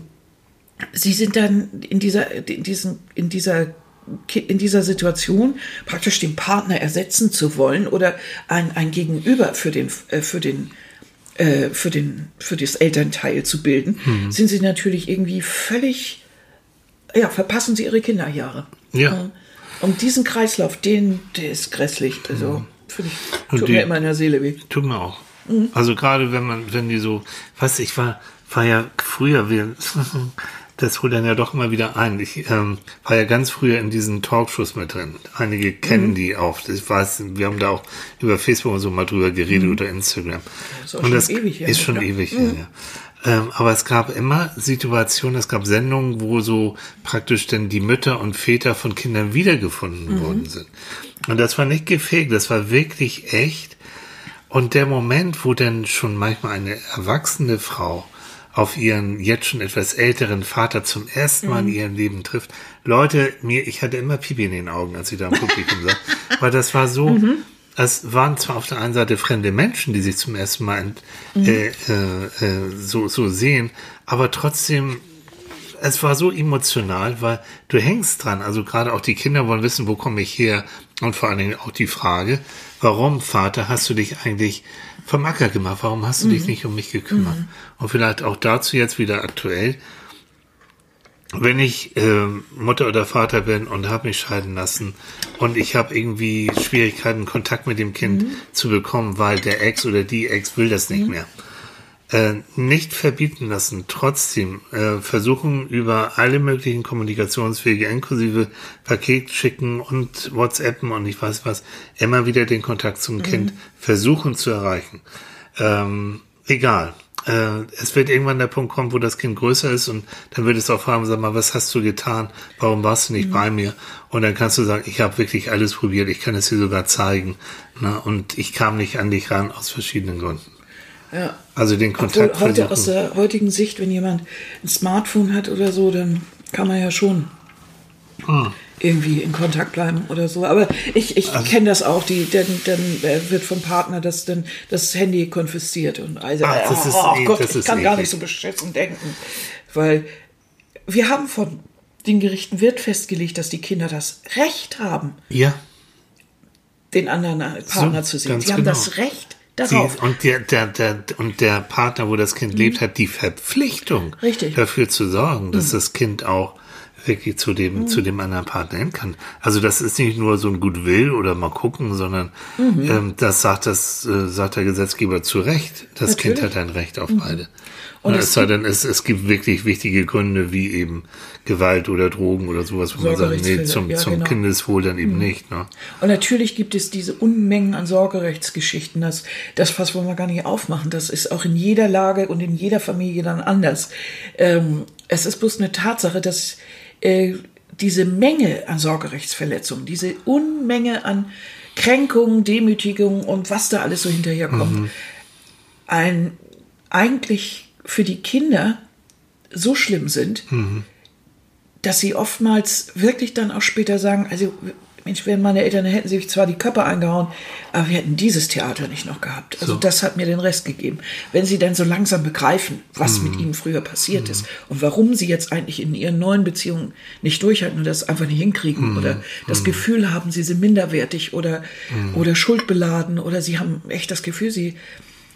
sie sind dann in dieser, in diesen, in dieser in dieser Situation praktisch den Partner ersetzen zu wollen oder ein, ein Gegenüber für den, äh, für den, äh, für den, für das Elternteil zu bilden, mhm. sind sie natürlich irgendwie völlig, ja, verpassen sie ihre Kinderjahre. Ja. Und diesen Kreislauf, den, der ist grässlich. Also, finde ich, tut die, mir immer in der Seele weh. Tut mir auch. Mhm. Also gerade wenn man, wenn die so, was ich war, war ja früher, wir, das holt dann ja doch immer wieder ein. Ich ähm, war ja ganz früher in diesen Talkshows mit drin. Einige kennen mhm. die auch. Ich weiß, wir haben da auch über Facebook und so mal drüber geredet mhm. oder Instagram. Das ist und das ewig, ist schon ewig mhm. ja. Ähm, aber es gab immer Situationen, es gab Sendungen, wo so praktisch dann die Mütter und Väter von Kindern wiedergefunden mhm. worden sind. Und das war nicht gefaked, das war wirklich echt. Und der Moment, wo dann schon manchmal eine erwachsene Frau auf ihren jetzt schon etwas älteren Vater zum ersten Mal mhm. in ihrem Leben trifft. Leute, mir, ich hatte immer Pipi in den Augen, als ich da im Publikum saß, weil das war so, mhm. es waren zwar auf der einen Seite fremde Menschen, die sich zum ersten Mal mhm. äh, äh, äh, so, so sehen, aber trotzdem es war so emotional, weil du hängst dran. Also gerade auch die Kinder wollen wissen, wo komme ich her? Und vor allen Dingen auch die Frage, warum, Vater, hast du dich eigentlich vom Acker gemacht? Warum hast du mhm. dich nicht um mich gekümmert? Mhm. Und vielleicht auch dazu jetzt wieder aktuell. Wenn ich äh, Mutter oder Vater bin und habe mich scheiden lassen und ich habe irgendwie Schwierigkeiten, Kontakt mit dem Kind mhm. zu bekommen, weil der Ex oder die Ex will das nicht mhm. mehr äh, nicht verbieten lassen, trotzdem äh, versuchen über alle möglichen Kommunikationswege, inklusive Paket schicken und WhatsAppen und ich weiß was, immer wieder den Kontakt zum mhm. Kind versuchen zu erreichen. Ähm, egal. Äh, es wird irgendwann der Punkt kommen, wo das Kind größer ist und dann wird es auch fragen, sag mal, was hast du getan? Warum warst du nicht mhm. bei mir? Und dann kannst du sagen, ich habe wirklich alles probiert, ich kann es dir sogar zeigen. Ne? Und ich kam nicht an dich ran aus verschiedenen Gründen. Ja. Also den Kontakt Obwohl, heute aus der heutigen Sicht, wenn jemand ein Smartphone hat oder so, dann kann man ja schon hm. irgendwie in Kontakt bleiben oder so. Aber ich, ich also, kenne das auch, die, dann, dann wird vom Partner das, dann, das Handy konfisziert und also, Ach, das oh, ist, oh Gott, das ich kann gar nicht so beschissen denken. Weil wir haben von den Gerichten wird festgelegt, dass die Kinder das Recht haben, ja. den anderen Partner so, zu sehen. Sie haben genau. das Recht darauf. Sie, und, der, der, der, und der Partner, wo das Kind mhm. lebt, hat die Verpflichtung, Richtig. dafür zu sorgen, dass mhm. das Kind auch wirklich zu dem, mhm. zu dem anderen Partner hin kann. Also das ist nicht nur so ein Goodwill oder mal gucken, sondern mhm. ähm, das sagt das, äh, sagt der Gesetzgeber zu Recht. Das Natürlich. Kind hat ein Recht auf mhm. beide. Und es sei denn, es, es gibt wirklich wichtige Gründe, wie eben Gewalt oder Drogen oder sowas, wo man sagt, nee, zum, ja, zum genau. Kindeswohl dann eben mhm. nicht. Ne? Und natürlich gibt es diese Unmengen an Sorgerechtsgeschichten. Das, das Fass wollen wir gar nicht aufmachen. Das ist auch in jeder Lage und in jeder Familie dann anders. Ähm, es ist bloß eine Tatsache, dass äh, diese Menge an Sorgerechtsverletzungen, diese Unmenge an Kränkungen, Demütigungen und was da alles so hinterherkommt, mhm. ein eigentlich für die Kinder so schlimm sind, mhm. dass sie oftmals wirklich dann auch später sagen, also Mensch, wenn meine Eltern hätten sich zwar die Köpfe eingehauen, aber wir hätten dieses Theater nicht noch gehabt. Also so. das hat mir den Rest gegeben. Wenn sie dann so langsam begreifen, was mm. mit ihnen früher passiert mm. ist und warum sie jetzt eigentlich in ihren neuen Beziehungen nicht durchhalten und das einfach nicht hinkriegen mm. oder das mhm. Gefühl haben, sie sind minderwertig oder, mhm. oder schuldbeladen oder sie haben echt das Gefühl, sie,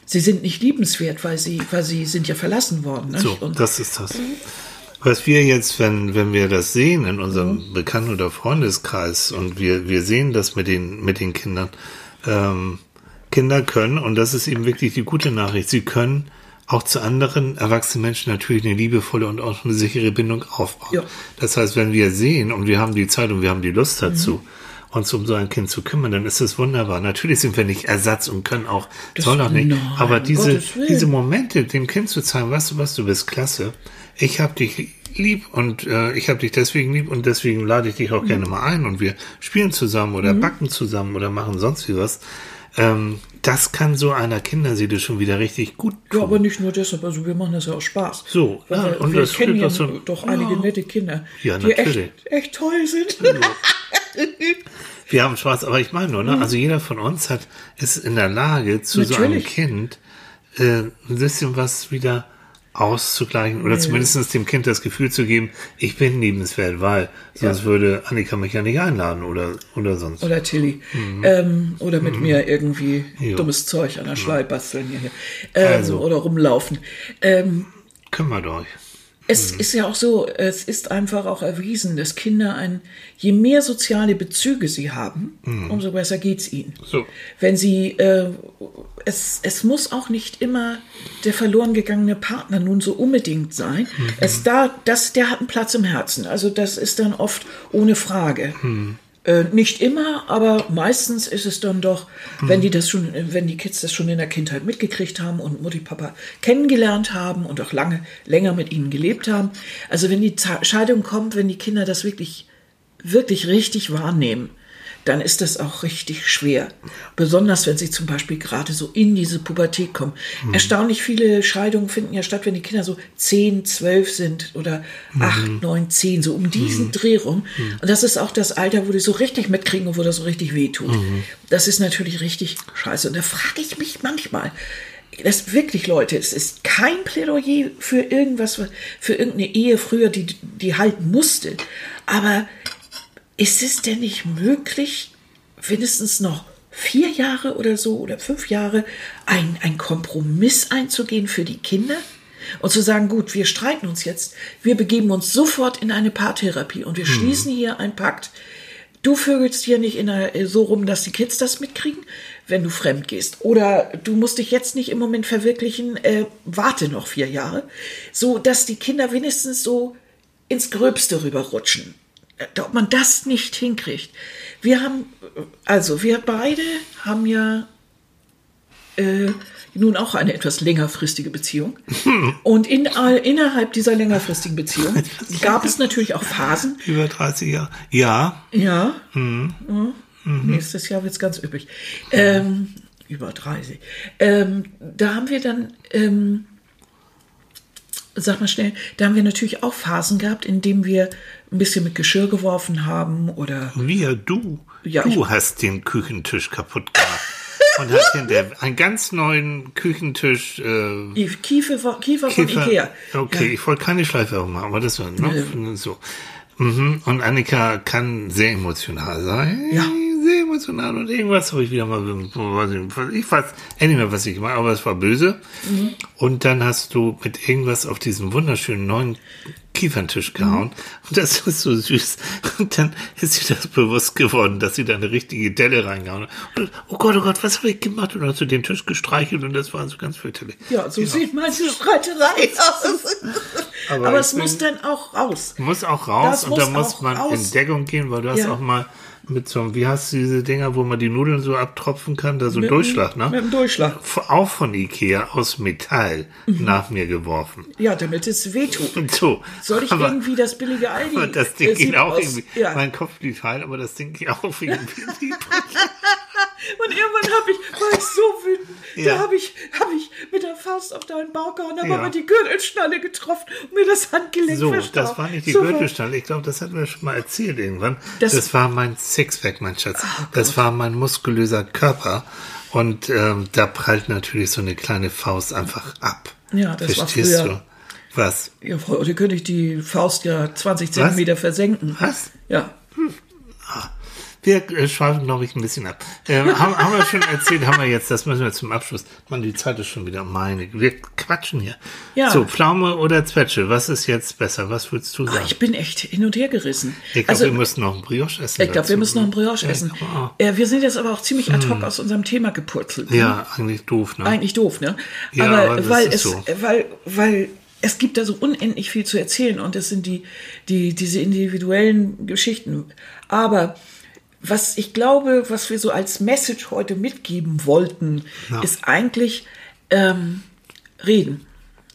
sie sind nicht liebenswert, weil sie, weil sie sind ja verlassen worden. So, und, das ist das. Was wir jetzt, wenn, wenn wir das sehen in unserem mhm. Bekannten- oder Freundeskreis und wir, wir sehen das mit den, mit den Kindern, ähm, Kinder können, und das ist eben wirklich die gute Nachricht, sie können auch zu anderen erwachsenen Menschen natürlich eine liebevolle und auch eine sichere Bindung aufbauen. Ja. Das heißt, wenn wir sehen und wir haben die Zeit und wir haben die Lust dazu, mhm. Uns um so ein Kind zu kümmern, dann ist es wunderbar. Natürlich sind wir nicht Ersatz und können auch, das soll auch nicht, nein, aber diese, diese Momente dem Kind zu zeigen, weißt du was, du bist klasse, ich habe dich lieb und äh, ich habe dich deswegen lieb und deswegen lade ich dich auch mhm. gerne mal ein und wir spielen zusammen oder mhm. backen zusammen oder machen sonst wie was. Ähm, das kann so einer Kinderseele schon wieder richtig gut tun. Ja, aber nicht nur deshalb, also wir machen das ja auch Spaß. So, ja, Weil, und wir das kennen ja so, doch einige ja. nette Kinder, ja, die echt, echt toll sind. Ja. wir haben Spaß, aber ich meine nur, ne? Mhm. also jeder von uns hat ist in der Lage, zu Natürlich. so einem Kind äh, ein bisschen was wieder auszugleichen oder zumindest dem Kind das Gefühl zu geben, ich bin liebenswert, weil sonst ja. würde Annika mich ja nicht einladen oder, oder sonst. Oder Tilly. Mhm. Ähm, oder mit mhm. mir irgendwie jo. dummes Zeug an der Schleif basteln hier. Ähm, also. Oder rumlaufen. Ähm, Kümmert euch. Es mhm. ist ja auch so, es ist einfach auch erwiesen, dass Kinder ein, je mehr soziale Bezüge sie haben, mhm. umso besser geht's ihnen. So. Wenn sie, äh, es, es muss auch nicht immer der verloren gegangene Partner nun so unbedingt sein. Mhm. Es da, das, der hat einen Platz im Herzen. Also das ist dann oft ohne Frage. Mhm. Äh, nicht immer, aber meistens ist es dann doch, mhm. wenn die das schon, wenn die Kids das schon in der Kindheit mitgekriegt haben und Mutti, Papa kennengelernt haben und auch lange, länger mit ihnen gelebt haben. Also wenn die Scheidung kommt, wenn die Kinder das wirklich, wirklich richtig wahrnehmen, dann ist das auch richtig schwer. Besonders wenn sie zum Beispiel gerade so in diese Pubertät kommen. Mhm. Erstaunlich viele Scheidungen finden ja statt, wenn die Kinder so 10, 12 sind oder mhm. 8, 9, 10, so um diesen mhm. Dreh rum. Mhm. Und das ist auch das Alter, wo die so richtig mitkriegen und wo das so richtig wehtut. Mhm. Das ist natürlich richtig scheiße. Und da frage ich mich manchmal, das wirklich, Leute, es ist kein Plädoyer für irgendwas, für irgendeine Ehe früher, die, die halten musste. Aber ist es denn nicht möglich, wenigstens noch vier Jahre oder so oder fünf Jahre ein, ein Kompromiss einzugehen für die Kinder? Und zu sagen, gut, wir streiten uns jetzt, wir begeben uns sofort in eine Paartherapie und wir hm. schließen hier einen Pakt. Du vögelst hier nicht in der, so rum, dass die Kids das mitkriegen, wenn du fremd gehst. Oder du musst dich jetzt nicht im Moment verwirklichen, äh, warte noch vier Jahre. So, dass die Kinder wenigstens so ins Gröbste rüberrutschen ob man das nicht hinkriegt. Wir haben, also wir beide haben ja äh, nun auch eine etwas längerfristige Beziehung. Und in, innerhalb dieser längerfristigen Beziehung gab es natürlich auch Phasen. Über 30 Jahre. Ja. Ja. Mhm. mhm. Nächstes Jahr wird es ganz üppig. Ähm, über 30. Ähm, da haben wir dann ähm, sag mal schnell, da haben wir natürlich auch Phasen gehabt, in denen wir ein bisschen mit Geschirr geworfen haben oder. Wir, du. Ja, du hast den Küchentisch kaputt gemacht. Und hast hinter einen ganz neuen Küchentisch. Äh, Kiefer, von- Kiefer, von Kiefer- Ikea. Okay, Ja. ich wollte keine Schleifwerbung machen, aber das war ne, so. Mhm. Und Annika kann sehr emotional sein. Ja. Emotional und irgendwas habe ich wieder mal, ich weiß endlich mehr, was ich mache, aber es war böse. Mhm. Und dann hast du mit irgendwas auf diesen wunderschönen neuen Kieferntisch gehauen. Mhm. Und das ist so süß. Und dann ist ihr das bewusst geworden, dass sie da eine richtige Delle reingehauen hat. Und, oh Gott, oh Gott, was habe ich gemacht? Und dann hast du den Tisch gestreichelt und das war so ganz fürchterlich. Ja, so Genau. sieht manche Streiterei aus. Aber Aber, es muss dann auch raus. Muss auch raus Das und da muss man raus. in Deckung gehen, weil du hast Ja. auch mal mit so einem, wie hast du diese Dinger, wo man die Nudeln so abtropfen kann, da so ein Mit- Durchschlag, ne? Mit dem Durchschlag. Auch von Ikea aus Metall Mhm. nach mir geworfen. Ja, damit es wehtut. So. Soll ich aber, irgendwie das billige Aldi? aber das Ding äh, geht auch aus- irgendwie. Ja. Mein Kopf blieb heil, aber das Ding geht auch irgendwie. Und irgendwann habe ich, war ich so wütend, Ja. da habe ich, hab ich mit der Faust auf deinen Bauch gehauen, habe Ja. aber die Gürtelschnalle getroffen und mir das Handgelenk So, verstaucht. das war nicht die So Gürtelschnalle. Ich glaube, das hatten wir schon mal erzählt irgendwann. Das- Das, war mein Sixpack, mein Schatz. Oh das war mein muskulöser Körper. Und ähm, da prallt natürlich so eine kleine Faust einfach ab. Ja, das war Verstehst früher. du? Was? Ja, heute könnte ich die Faust ja 20 Zentimeter versenken. Was? Ja. Wir äh, schweifen, glaube ich, ein bisschen ab. Ähm, haben, haben wir schon erzählt, haben wir jetzt, das müssen wir zum Abschluss. Mann, die Zeit ist schon wieder meine. Wir quatschen hier. Ja. So, Pflaume oder Zwetsche, was ist jetzt besser? Was würdest du Ah, sagen? ich bin echt hin und her gerissen. Ich glaube, wir müssen noch ein Brioche essen. Ich glaube, wir müssen noch einen Brioche Ja, essen. glaub auch. Äh, wir sind jetzt aber auch ziemlich ad hoc aus unserem Thema gepurzelt. ne? Ja, eigentlich doof, ne? Eigentlich doof, ne? Ja, aber, aber das weil ist es, so. weil, weil es gibt da so unendlich viel zu erzählen und das sind die, die, diese individuellen Geschichten. Aber was ich glaube, was wir so als Message heute mitgeben wollten, Ja. ist eigentlich ähm, reden.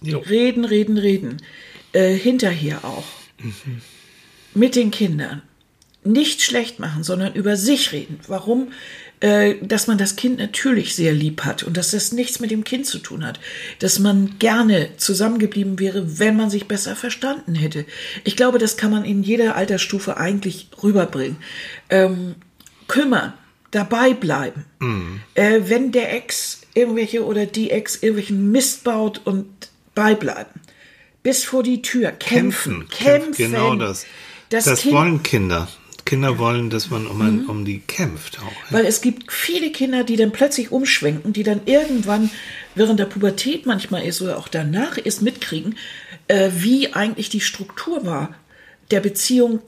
Jo. Reden, reden, reden. Äh, hinterher auch. Mit den Kindern. Nicht schlecht machen, sondern über sich reden. Warum? Äh, dass man das Kind natürlich sehr lieb hat und dass das nichts mit dem Kind zu tun hat. Dass man gerne zusammengeblieben wäre, wenn man sich besser verstanden hätte. Ich glaube, das kann man in jeder Altersstufe eigentlich rüberbringen. Ähm, kümmern, dabei bleiben. Äh, wenn der Ex irgendwelche oder die Ex irgendwelchen Mist baut und beibleiben. Bis vor die Tür. Kämpfen. Kämpfen. Genau das. Das, Das, Kind, Mhm. wollen Kinder. Kinder wollen, dass man um, ein, um die kämpft auch. ja. Weil es gibt viele Kinder, die dann plötzlich umschwenken, die dann irgendwann während der Pubertät manchmal ist oder auch danach ist mitkriegen, äh, wie eigentlich die Struktur war der Beziehung,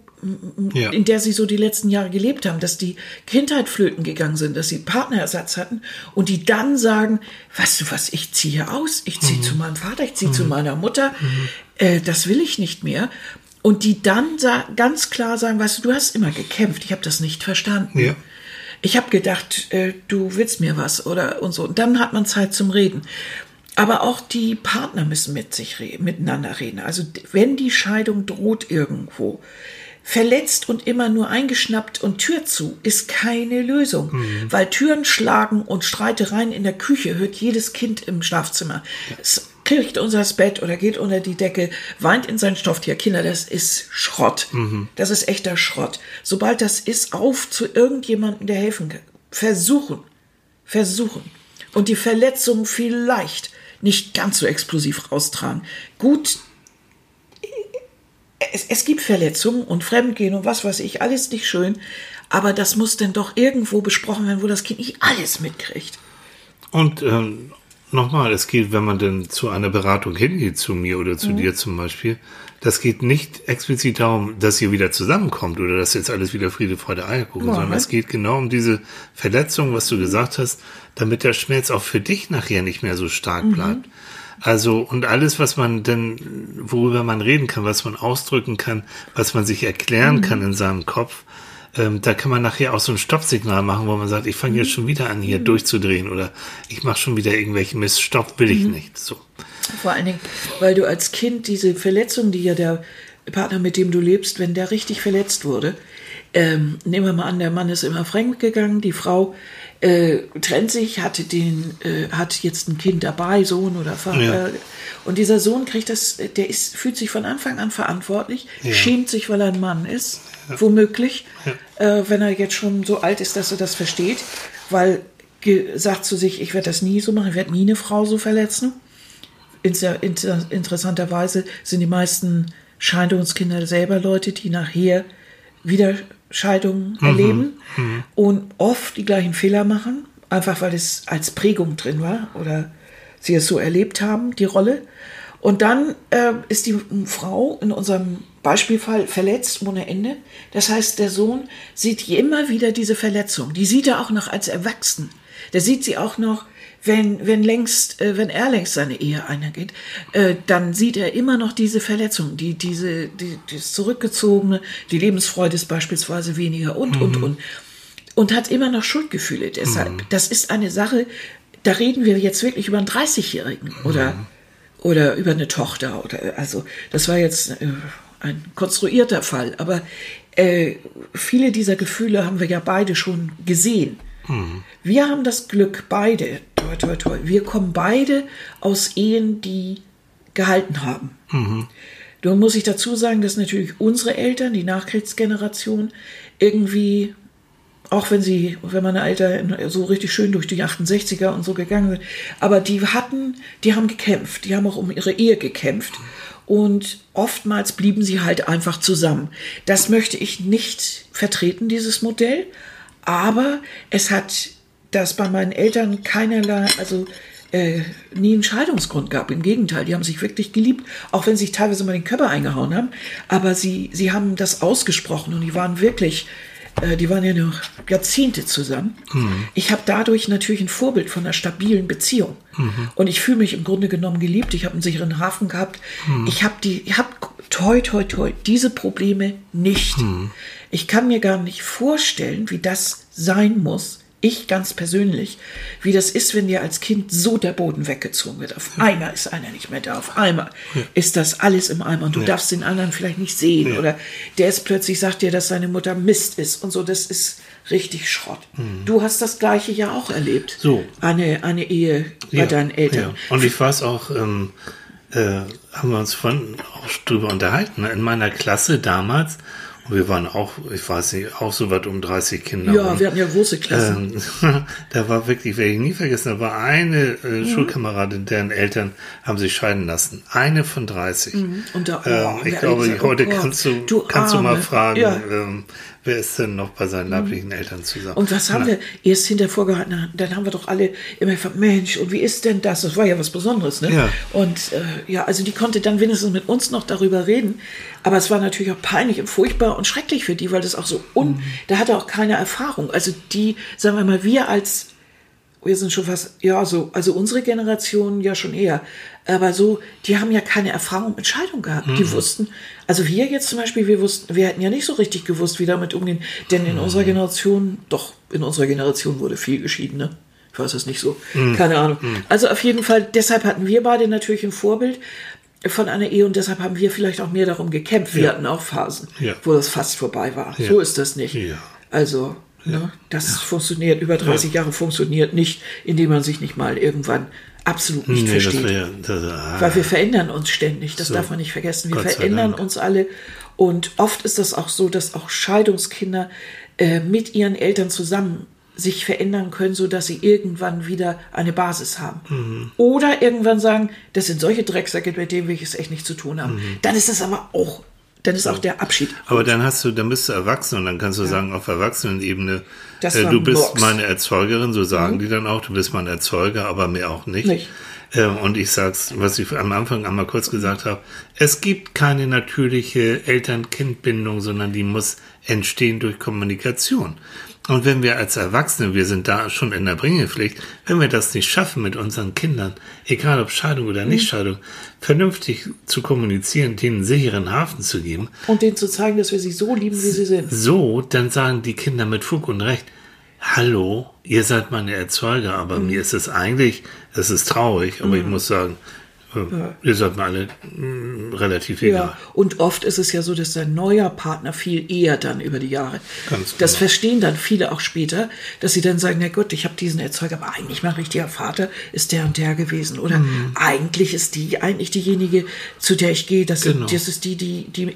Ja. in der sie so die letzten Jahre gelebt haben, dass die Kindheit flöten gegangen sind, dass sie Partnerersatz hatten und die dann sagen, weißt du was, ich ziehe aus, ich ziehe zu meinem Vater, ich ziehe zu meiner Mutter, äh, das will ich nicht mehr. Und die dann ganz klar sagen, weißt du, du hast immer gekämpft, ich habe das nicht verstanden. Ja. Ich habe gedacht, äh, du willst mir was oder und so. Und dann hat man Zeit zum Reden. Aber auch die Partner müssen mit sich re miteinander reden. Also wenn die Scheidung droht irgendwo, verletzt und immer nur eingeschnappt und Tür zu, ist keine Lösung. Weil Türen schlagen und Streitereien in der Küche hört jedes Kind im Schlafzimmer. Es kriegt unser Bett oder geht unter die Decke, weint in sein Stofftier. Kinder, das ist Schrott. Das ist echter Schrott. Sobald das ist, auf zu irgendjemandem, der helfen kann. Versuchen. Versuchen. Und die Verletzung vielleicht nicht ganz so explosiv raustragen. Gut, es, es gibt Verletzungen und Fremdgehen und was weiß ich, alles nicht schön. Aber das muss denn doch irgendwo besprochen werden, wo das Kind nicht alles mitkriegt. Und ähm, nochmal, es geht, wenn man denn zu einer Beratung hingeht, zu mir oder Mhm. zu dir zum Beispiel, das geht nicht explizit darum, dass ihr wieder zusammenkommt oder dass jetzt alles wieder Friede, Freude, Eierkuchen, Nein. sondern es geht genau um diese Verletzung, was du gesagt hast, damit der Schmerz auch für dich nachher nicht mehr so stark Mhm. bleibt. Also, und alles, was man denn, worüber man reden kann, was man ausdrücken kann, was man sich erklären Mhm. kann in seinem Kopf, ähm, da kann man nachher auch so ein Stoppsignal machen, wo man sagt, ich fange Mhm. jetzt schon wieder an, hier durchzudrehen oder ich mache schon wieder irgendwelchen Mist. Stopp will ich Mhm. nicht. So. Vor allen Dingen, weil du als Kind diese Verletzung, die ja der Partner, mit dem du lebst, wenn der richtig verletzt wurde, ähm, nehmen wir mal an, der Mann ist immer fremd gegangen, die Frau äh, trennt sich, hatte den, äh, hat jetzt ein Kind dabei, Sohn oder Vater. Ja. Äh, und dieser Sohn kriegt das, der ist, fühlt sich von Anfang an verantwortlich, ja. schämt sich, weil er ein Mann ist, ja. womöglich, äh, wenn er jetzt schon so alt ist, dass er das versteht, weil sagt zu sich, ich werde das nie so machen, ich werde nie eine Frau so verletzen. Inter, inter, interessanterweise sind die meisten Scheidungskinder selber Leute, die nachher wieder Scheidungen mhm. erleben mhm. und oft die gleichen Fehler machen, einfach weil es als Prägung drin war oder sie es so erlebt haben, die Rolle. Und dann äh, ist die Frau in unserem Beispielfall verletzt ohne Ende. Das heißt, der Sohn sieht immer wieder diese Verletzung. Die sieht er auch noch als Erwachsen. Der sieht sie auch noch wenn, wenn längst, äh, wenn er längst seine Ehe eingeht, äh, dann sieht er immer noch diese Verletzung, die, diese, die, das Zurückgezogene, die Lebensfreude ist beispielsweise weniger und, mhm. und, und. Und hat immer noch Schuldgefühle. Deshalb, mhm. das ist eine Sache, da reden wir jetzt wirklich über einen 30-Jährigen oder, mhm. oder über eine Tochter oder, also, das war jetzt äh, ein konstruierter Fall, aber äh, viele dieser Gefühle haben wir ja beide schon gesehen. Mhm. Wir haben das Glück, beide, toi, toi, toi, wir kommen beide aus Ehen, die gehalten haben. Mhm. Nun muss ich dazu sagen, dass natürlich unsere Eltern, die Nachkriegsgeneration, irgendwie, auch wenn sie, wenn meine Eltern so richtig schön durch die 68er und so gegangen sind, aber die hatten, die haben gekämpft, die haben auch um ihre Ehe gekämpft. Und oftmals blieben sie halt einfach zusammen. Das möchte ich nicht vertreten, dieses Modell. Aber es hat das bei meinen Eltern keinerlei, also äh, nie einen Scheidungsgrund gab. Im Gegenteil, die haben sich wirklich geliebt, auch wenn sie sich teilweise mal den Körper eingehauen haben. Aber sie, sie haben das ausgesprochen und die waren wirklich, äh, die waren ja noch Jahrzehnte zusammen. Mhm. Ich habe dadurch natürlich ein Vorbild von einer stabilen Beziehung. Mhm. Und ich fühle mich im Grunde genommen geliebt. Ich habe einen sicheren Hafen gehabt. Mhm. Ich habe die, ich habe toi, toi, toi, diese Probleme nicht. Mhm. Ich kann mir gar nicht vorstellen, wie das sein muss, ich ganz persönlich, wie das ist, wenn dir als Kind so der Boden weggezogen wird. Auf einmal ist einer nicht mehr da, auf einmal ja. ist das alles im Eimer und du ja. darfst den anderen vielleicht nicht sehen ja. oder der ist plötzlich sagt dir, dass seine Mutter Mist ist und so, das ist richtig Schrott. Mhm. Du hast das gleiche ja auch erlebt. So. Eine, eine Ehe bei deinen Eltern. Und ich weiß auch, ähm, äh, haben wir uns von auch drüber unterhalten. Ne? In meiner Klasse damals wir waren auch, ich weiß nicht, auch so weit um 30 Kinder. Ja, rum. wir hatten ja große Klassen. Ähm, da war wirklich, werde ich nie vergessen, da war eine äh, mhm. Schulkameradin, deren Eltern haben sich scheiden lassen. Eine von 30. Mhm. Und da, oh, ähm, ich glaube, gesagt, heute oh, kannst du, du kannst du mal fragen, ja. ähm, wer ist denn noch bei seinen mhm. leiblichen Eltern zusammen? Und was haben Na. wir erst hinter vorgehalten? Dann haben wir doch alle immer gefragt, Mensch, und wie ist denn das? Das war ja was Besonderes, ne? Ja. Und äh, ja, also die konnte dann wenigstens mit uns noch darüber reden. Aber es war natürlich auch peinlich und furchtbar und schrecklich für die, weil das auch so un, mhm. da hatte auch keine Erfahrung. Also die, sagen wir mal, wir als wir sind schon fast, ja, so, also unsere Generation ja schon eher. Aber so, die haben ja keine Erfahrung mit Scheidung gehabt. Mhm. Die wussten, also wir jetzt zum Beispiel, wir wussten, wir hätten ja nicht so richtig gewusst, wie damit umgehen. Denn in mhm. unserer Generation, doch, in unserer Generation wurde viel geschieden, ne? Ich weiß es nicht so. Mhm. Keine Ahnung. Mhm. Also auf jeden Fall, deshalb hatten wir beide natürlich ein Vorbild von einer Ehe und deshalb haben wir vielleicht auch mehr darum gekämpft. Wir ja. hatten auch Phasen, ja. wo das fast vorbei war. Ja. So ist das nicht. Also, Ne? Das funktioniert, über 30 ja. Jahre funktioniert nicht, indem man sich nicht mal irgendwann absolut nicht nee, versteht. Wär, das, ah, Weil wir verändern uns ständig, das so. darf man nicht vergessen. Wir verändern uns alle. Und oft ist das auch so, dass auch Scheidungskinder äh, mit ihren Eltern zusammen sich verändern können, so dass sie irgendwann wieder eine Basis haben. Mhm. Oder irgendwann sagen, das sind solche Drecksäcke, mit denen will ich es echt nicht zu tun haben. Mhm. Dann ist das aber auch dann ist auch der Abschied. Aber dann hast du, dann bist du erwachsen und dann kannst du ja. sagen, auf Erwachsenenebene, äh, du bist Box. meine Erzeugerin, so sagen mhm. die dann auch, du bist mein Erzeuger, aber mehr auch nicht. nicht. Ähm, und ich sag's, was ich am Anfang einmal kurz gesagt habe, es gibt keine natürliche Eltern-Kind-Bindung, sondern die muss entstehen durch Kommunikation. Und wenn wir als Erwachsene, wir sind da schon in der Bringepflicht, wenn wir das nicht schaffen mit unseren Kindern, egal ob Scheidung oder mhm. Nichtscheidung, vernünftig zu kommunizieren, denen einen sicheren Hafen zu geben. Und denen zu zeigen, dass wir sie so lieben, wie sie sind. So, dann sagen die Kinder mit Fug und Recht, hallo, ihr seid meine Erzeuger, aber mhm. mir ist es eigentlich, es ist traurig, aber mhm. ich muss sagen, Ja. Ihr seid mir alle mh, relativ egal. Ja, und oft ist es ja so, dass ein neuer Partner viel eher dann über die Jahre. Ganz Das genau. verstehen dann viele auch später, dass sie dann sagen, na gut, ich habe diesen Erzeuger, aber eigentlich mein richtiger Vater ist der und der gewesen. Oder Mhm. eigentlich ist die eigentlich diejenige, zu der ich gehe, das, Genau. das ist die, die, die,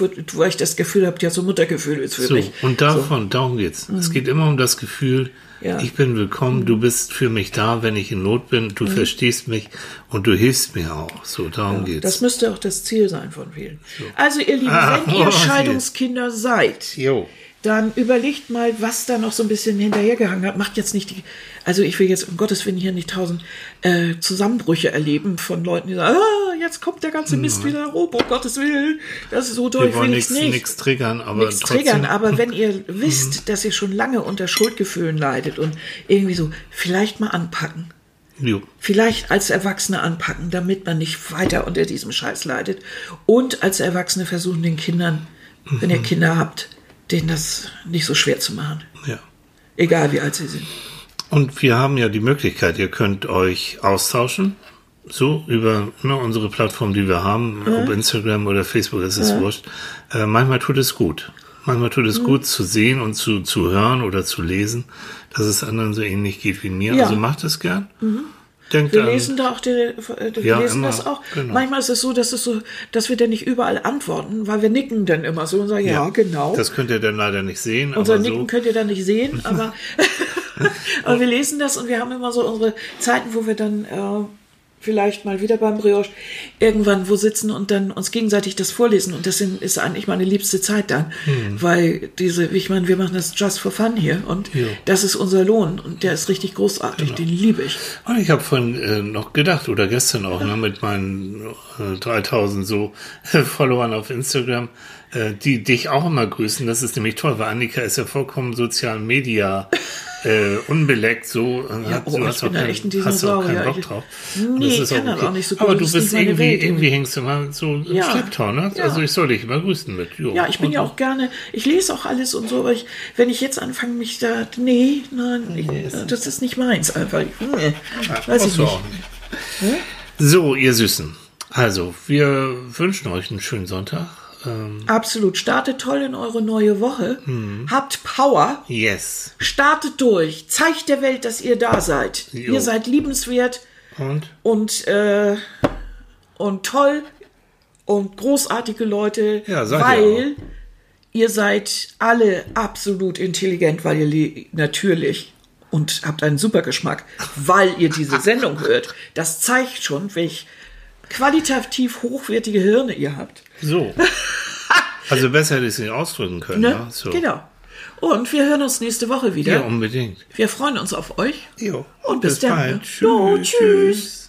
wo- ich das Gefühl habe, hat so Muttergefühl ist für So, mich. und davon, darum geht's. Es geht immer um das Gefühl, Ja. ich bin willkommen, du bist für mich da, wenn ich in Not bin, du verstehst mich und du hilfst mir auch. So, darum geht's. Das müsste auch das Ziel sein von vielen. Also ihr Lieben, Ah, wenn oh, ihr je. Scheidungskinder seid, Jo. dann überlegt mal, was da noch so ein bisschen hinterhergehangen hat. Macht jetzt nicht die, also ich will jetzt um Gottes Willen hier nicht tausend äh, Zusammenbrüche erleben von Leuten, die sagen, ah, jetzt kommt der ganze Mist wieder hoch, um Gottes Willen, das ist so durch, will nichts nicht. nichts triggern, aber Nichts triggern, aber wenn ihr wisst, dass ihr schon lange unter Schuldgefühlen leidet und irgendwie so, vielleicht mal anpacken. Jo. Vielleicht als Erwachsene anpacken, damit man nicht weiter unter diesem Scheiß leidet. Und als Erwachsene versuchen den Kindern, wenn ihr Kinder habt, denen das nicht so schwer zu machen. Ja. Egal wie alt sie sind. Und wir haben ja die Möglichkeit, ihr könnt euch austauschen. So über ne, unsere Plattform, die wir haben, ob Instagram oder Facebook, es ist wurscht. Äh, manchmal tut es gut. Manchmal tut Mhm. es gut zu sehen und zu, zu hören oder zu lesen, dass es anderen so ähnlich geht wie mir. Ja. Mhm. Also macht es gern. Denkt Wir lesen da auch, die, äh, wir Ja, lesen immer, das auch. genau. Manchmal ist es so, dass es so, dass wir dann nicht überall antworten, weil wir nicken dann immer so und sagen, ja, genau. Das könnt ihr dann leider nicht sehen. Unser Nicken so, könnt ihr dann nicht sehen, aber, aber wir lesen das und wir haben immer so unsere Zeiten, wo wir dann äh, vielleicht mal wieder beim Brioche irgendwann wo sitzen und dann uns gegenseitig das vorlesen. Und das ist eigentlich meine liebste Zeit dann, Hm. weil diese, ich meine, wir machen das just for fun hier und Ja. das ist unser Lohn und der ist richtig großartig, den liebe ich. Und ich habe vorhin äh, noch gedacht, oder gestern auch, ne, mit meinen äh, 3000 so Followern auf Instagram, äh, die dich auch immer grüßen. Das ist nämlich toll, weil Annika ist ja vollkommen sozial Media äh, unbeleckt, so. äh, hat, oh, du ich hast bin auch da keinen, echt ein hast auch keinen. Bock Ich- drauf. Nee, ich ist kann das auch nicht so gut, Aber du ist bist irgendwie, Welt irgendwie hängst du mal so im Ja. Schlepptau, ne? Ja. Also ich soll dich immer grüßen mit. Jo. Ja, ich bin Und ja auch gerne, ich lese auch alles und so, aber ich, wenn ich jetzt anfange, mich da, nee, nein, ich, das ist nicht meins einfach. Nee, weiß Brauchst ich du nicht. nicht. So, ihr Süßen. Also, wir wünschen euch einen schönen Sonntag. Ähm, Absolut. Startet toll in eure neue Woche. Mhm. Habt Power. yes. Startet durch. Zeigt der Welt, dass ihr da seid. Jo. Ihr seid liebenswert Und? und, äh, und toll und großartige Leute, Ja, seid ihr weil ihr seid alle absolut intelligent, weil ihr natürlich und habt einen super Geschmack, weil ihr diese Sendung hört. Das zeigt schon, welch qualitativ hochwertige Hirne ihr habt. So. Also besser hätte ich es nicht ausdrücken können. Ne? Ja, so. Genau. Und wir hören uns nächste Woche wieder. Ja, unbedingt. Wir freuen uns auf euch. Jo. Und bis, dann. bald. ne? Jo, tschüss.